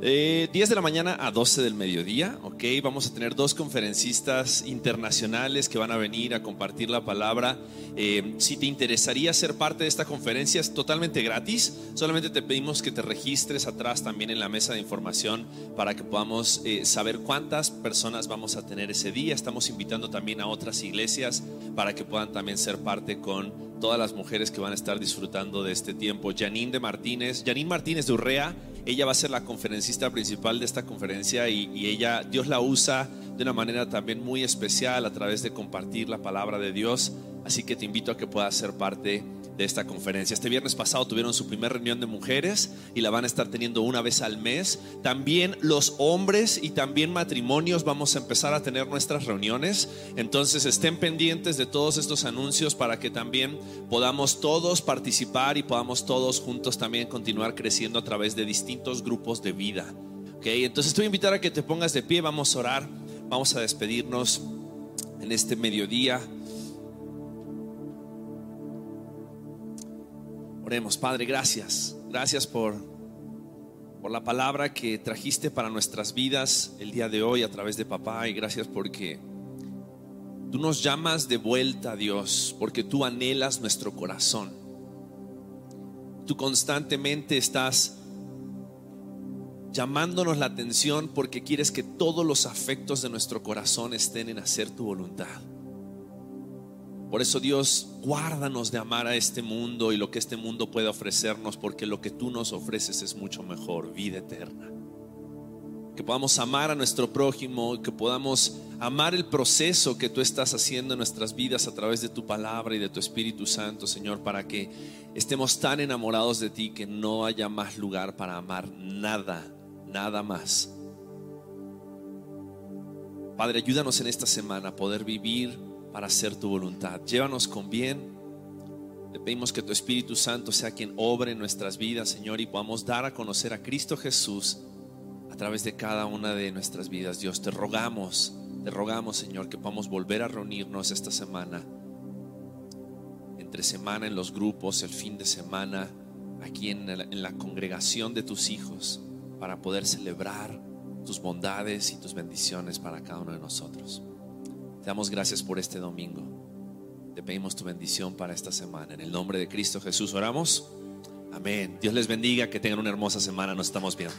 10 eh, de la mañana a 12 del mediodía, ok. Vamos a tener dos conferencistas internacionales que van a venir a compartir la palabra. Eh, si te interesaría ser parte de esta conferencia, es totalmente gratis. Solamente te pedimos que te registres atrás también en la mesa de información para que podamos eh, saber cuántas personas vamos a tener ese día. Estamos invitando también a otras iglesias para que puedan también ser parte con todas las mujeres que van a estar disfrutando de este tiempo. Janine de Martínez, Janine Martínez de Urrea, ella va a ser la conferencista principal de esta conferencia y, ella, Dios la usa de una manera también muy especial a través de compartir la palabra de Dios. Así que te invito a que puedas ser parte de esta conferencia. Este viernes pasado tuvieron su primera reunión de mujeres y la van a estar teniendo una vez al mes. También los hombres y también matrimonios vamos a empezar a tener nuestras reuniones. Entonces estén pendientes de todos estos anuncios para que también podamos todos participar y podamos todos juntos también continuar creciendo a través de distintos grupos de vida. Okay, entonces te voy a invitar a que te pongas de pie, vamos a orar, vamos a despedirnos en este mediodía. Oremos, Padre, gracias. Gracias por, por la palabra que trajiste para nuestras vidas el día de hoy a través de papá y gracias porque tú nos llamas de vuelta, Dios, porque tú anhelas nuestro corazón. Tú constantemente estás llamándonos la atención porque quieres que todos los afectos de nuestro corazón estén en hacer tu voluntad. Por eso Dios, guárdanos de amar a este mundo y lo que este mundo puede ofrecernos, porque lo que tú nos ofreces es mucho mejor, vida eterna. Que podamos amar a nuestro prójimo, que podamos amar el proceso que tú estás haciendo en nuestras vidas a través de tu palabra y de tu Espíritu Santo, Señor, para que estemos tan enamorados de ti que no haya más lugar para amar nada, nada más. Padre, ayúdanos en esta semana a poder vivir para hacer tu voluntad. Llévanos con bien. Te pedimos que tu Espíritu Santo sea quien obre en nuestras vidas, Señor, y podamos dar a conocer a Cristo Jesús a través de cada una de nuestras vidas. Dios, te rogamos, te rogamos, Señor, que podamos volver a reunirnos esta semana, entre semana en los grupos, el fin de semana, aquí en la, en la congregación de tus hijos, para poder celebrar tus bondades y tus bendiciones para cada uno de nosotros. Damos gracias por este domingo. Te pedimos tu bendición para esta semana. En el nombre de Cristo Jesús oramos. Amén. Dios les bendiga, que tengan una hermosa semana. Nos estamos viendo.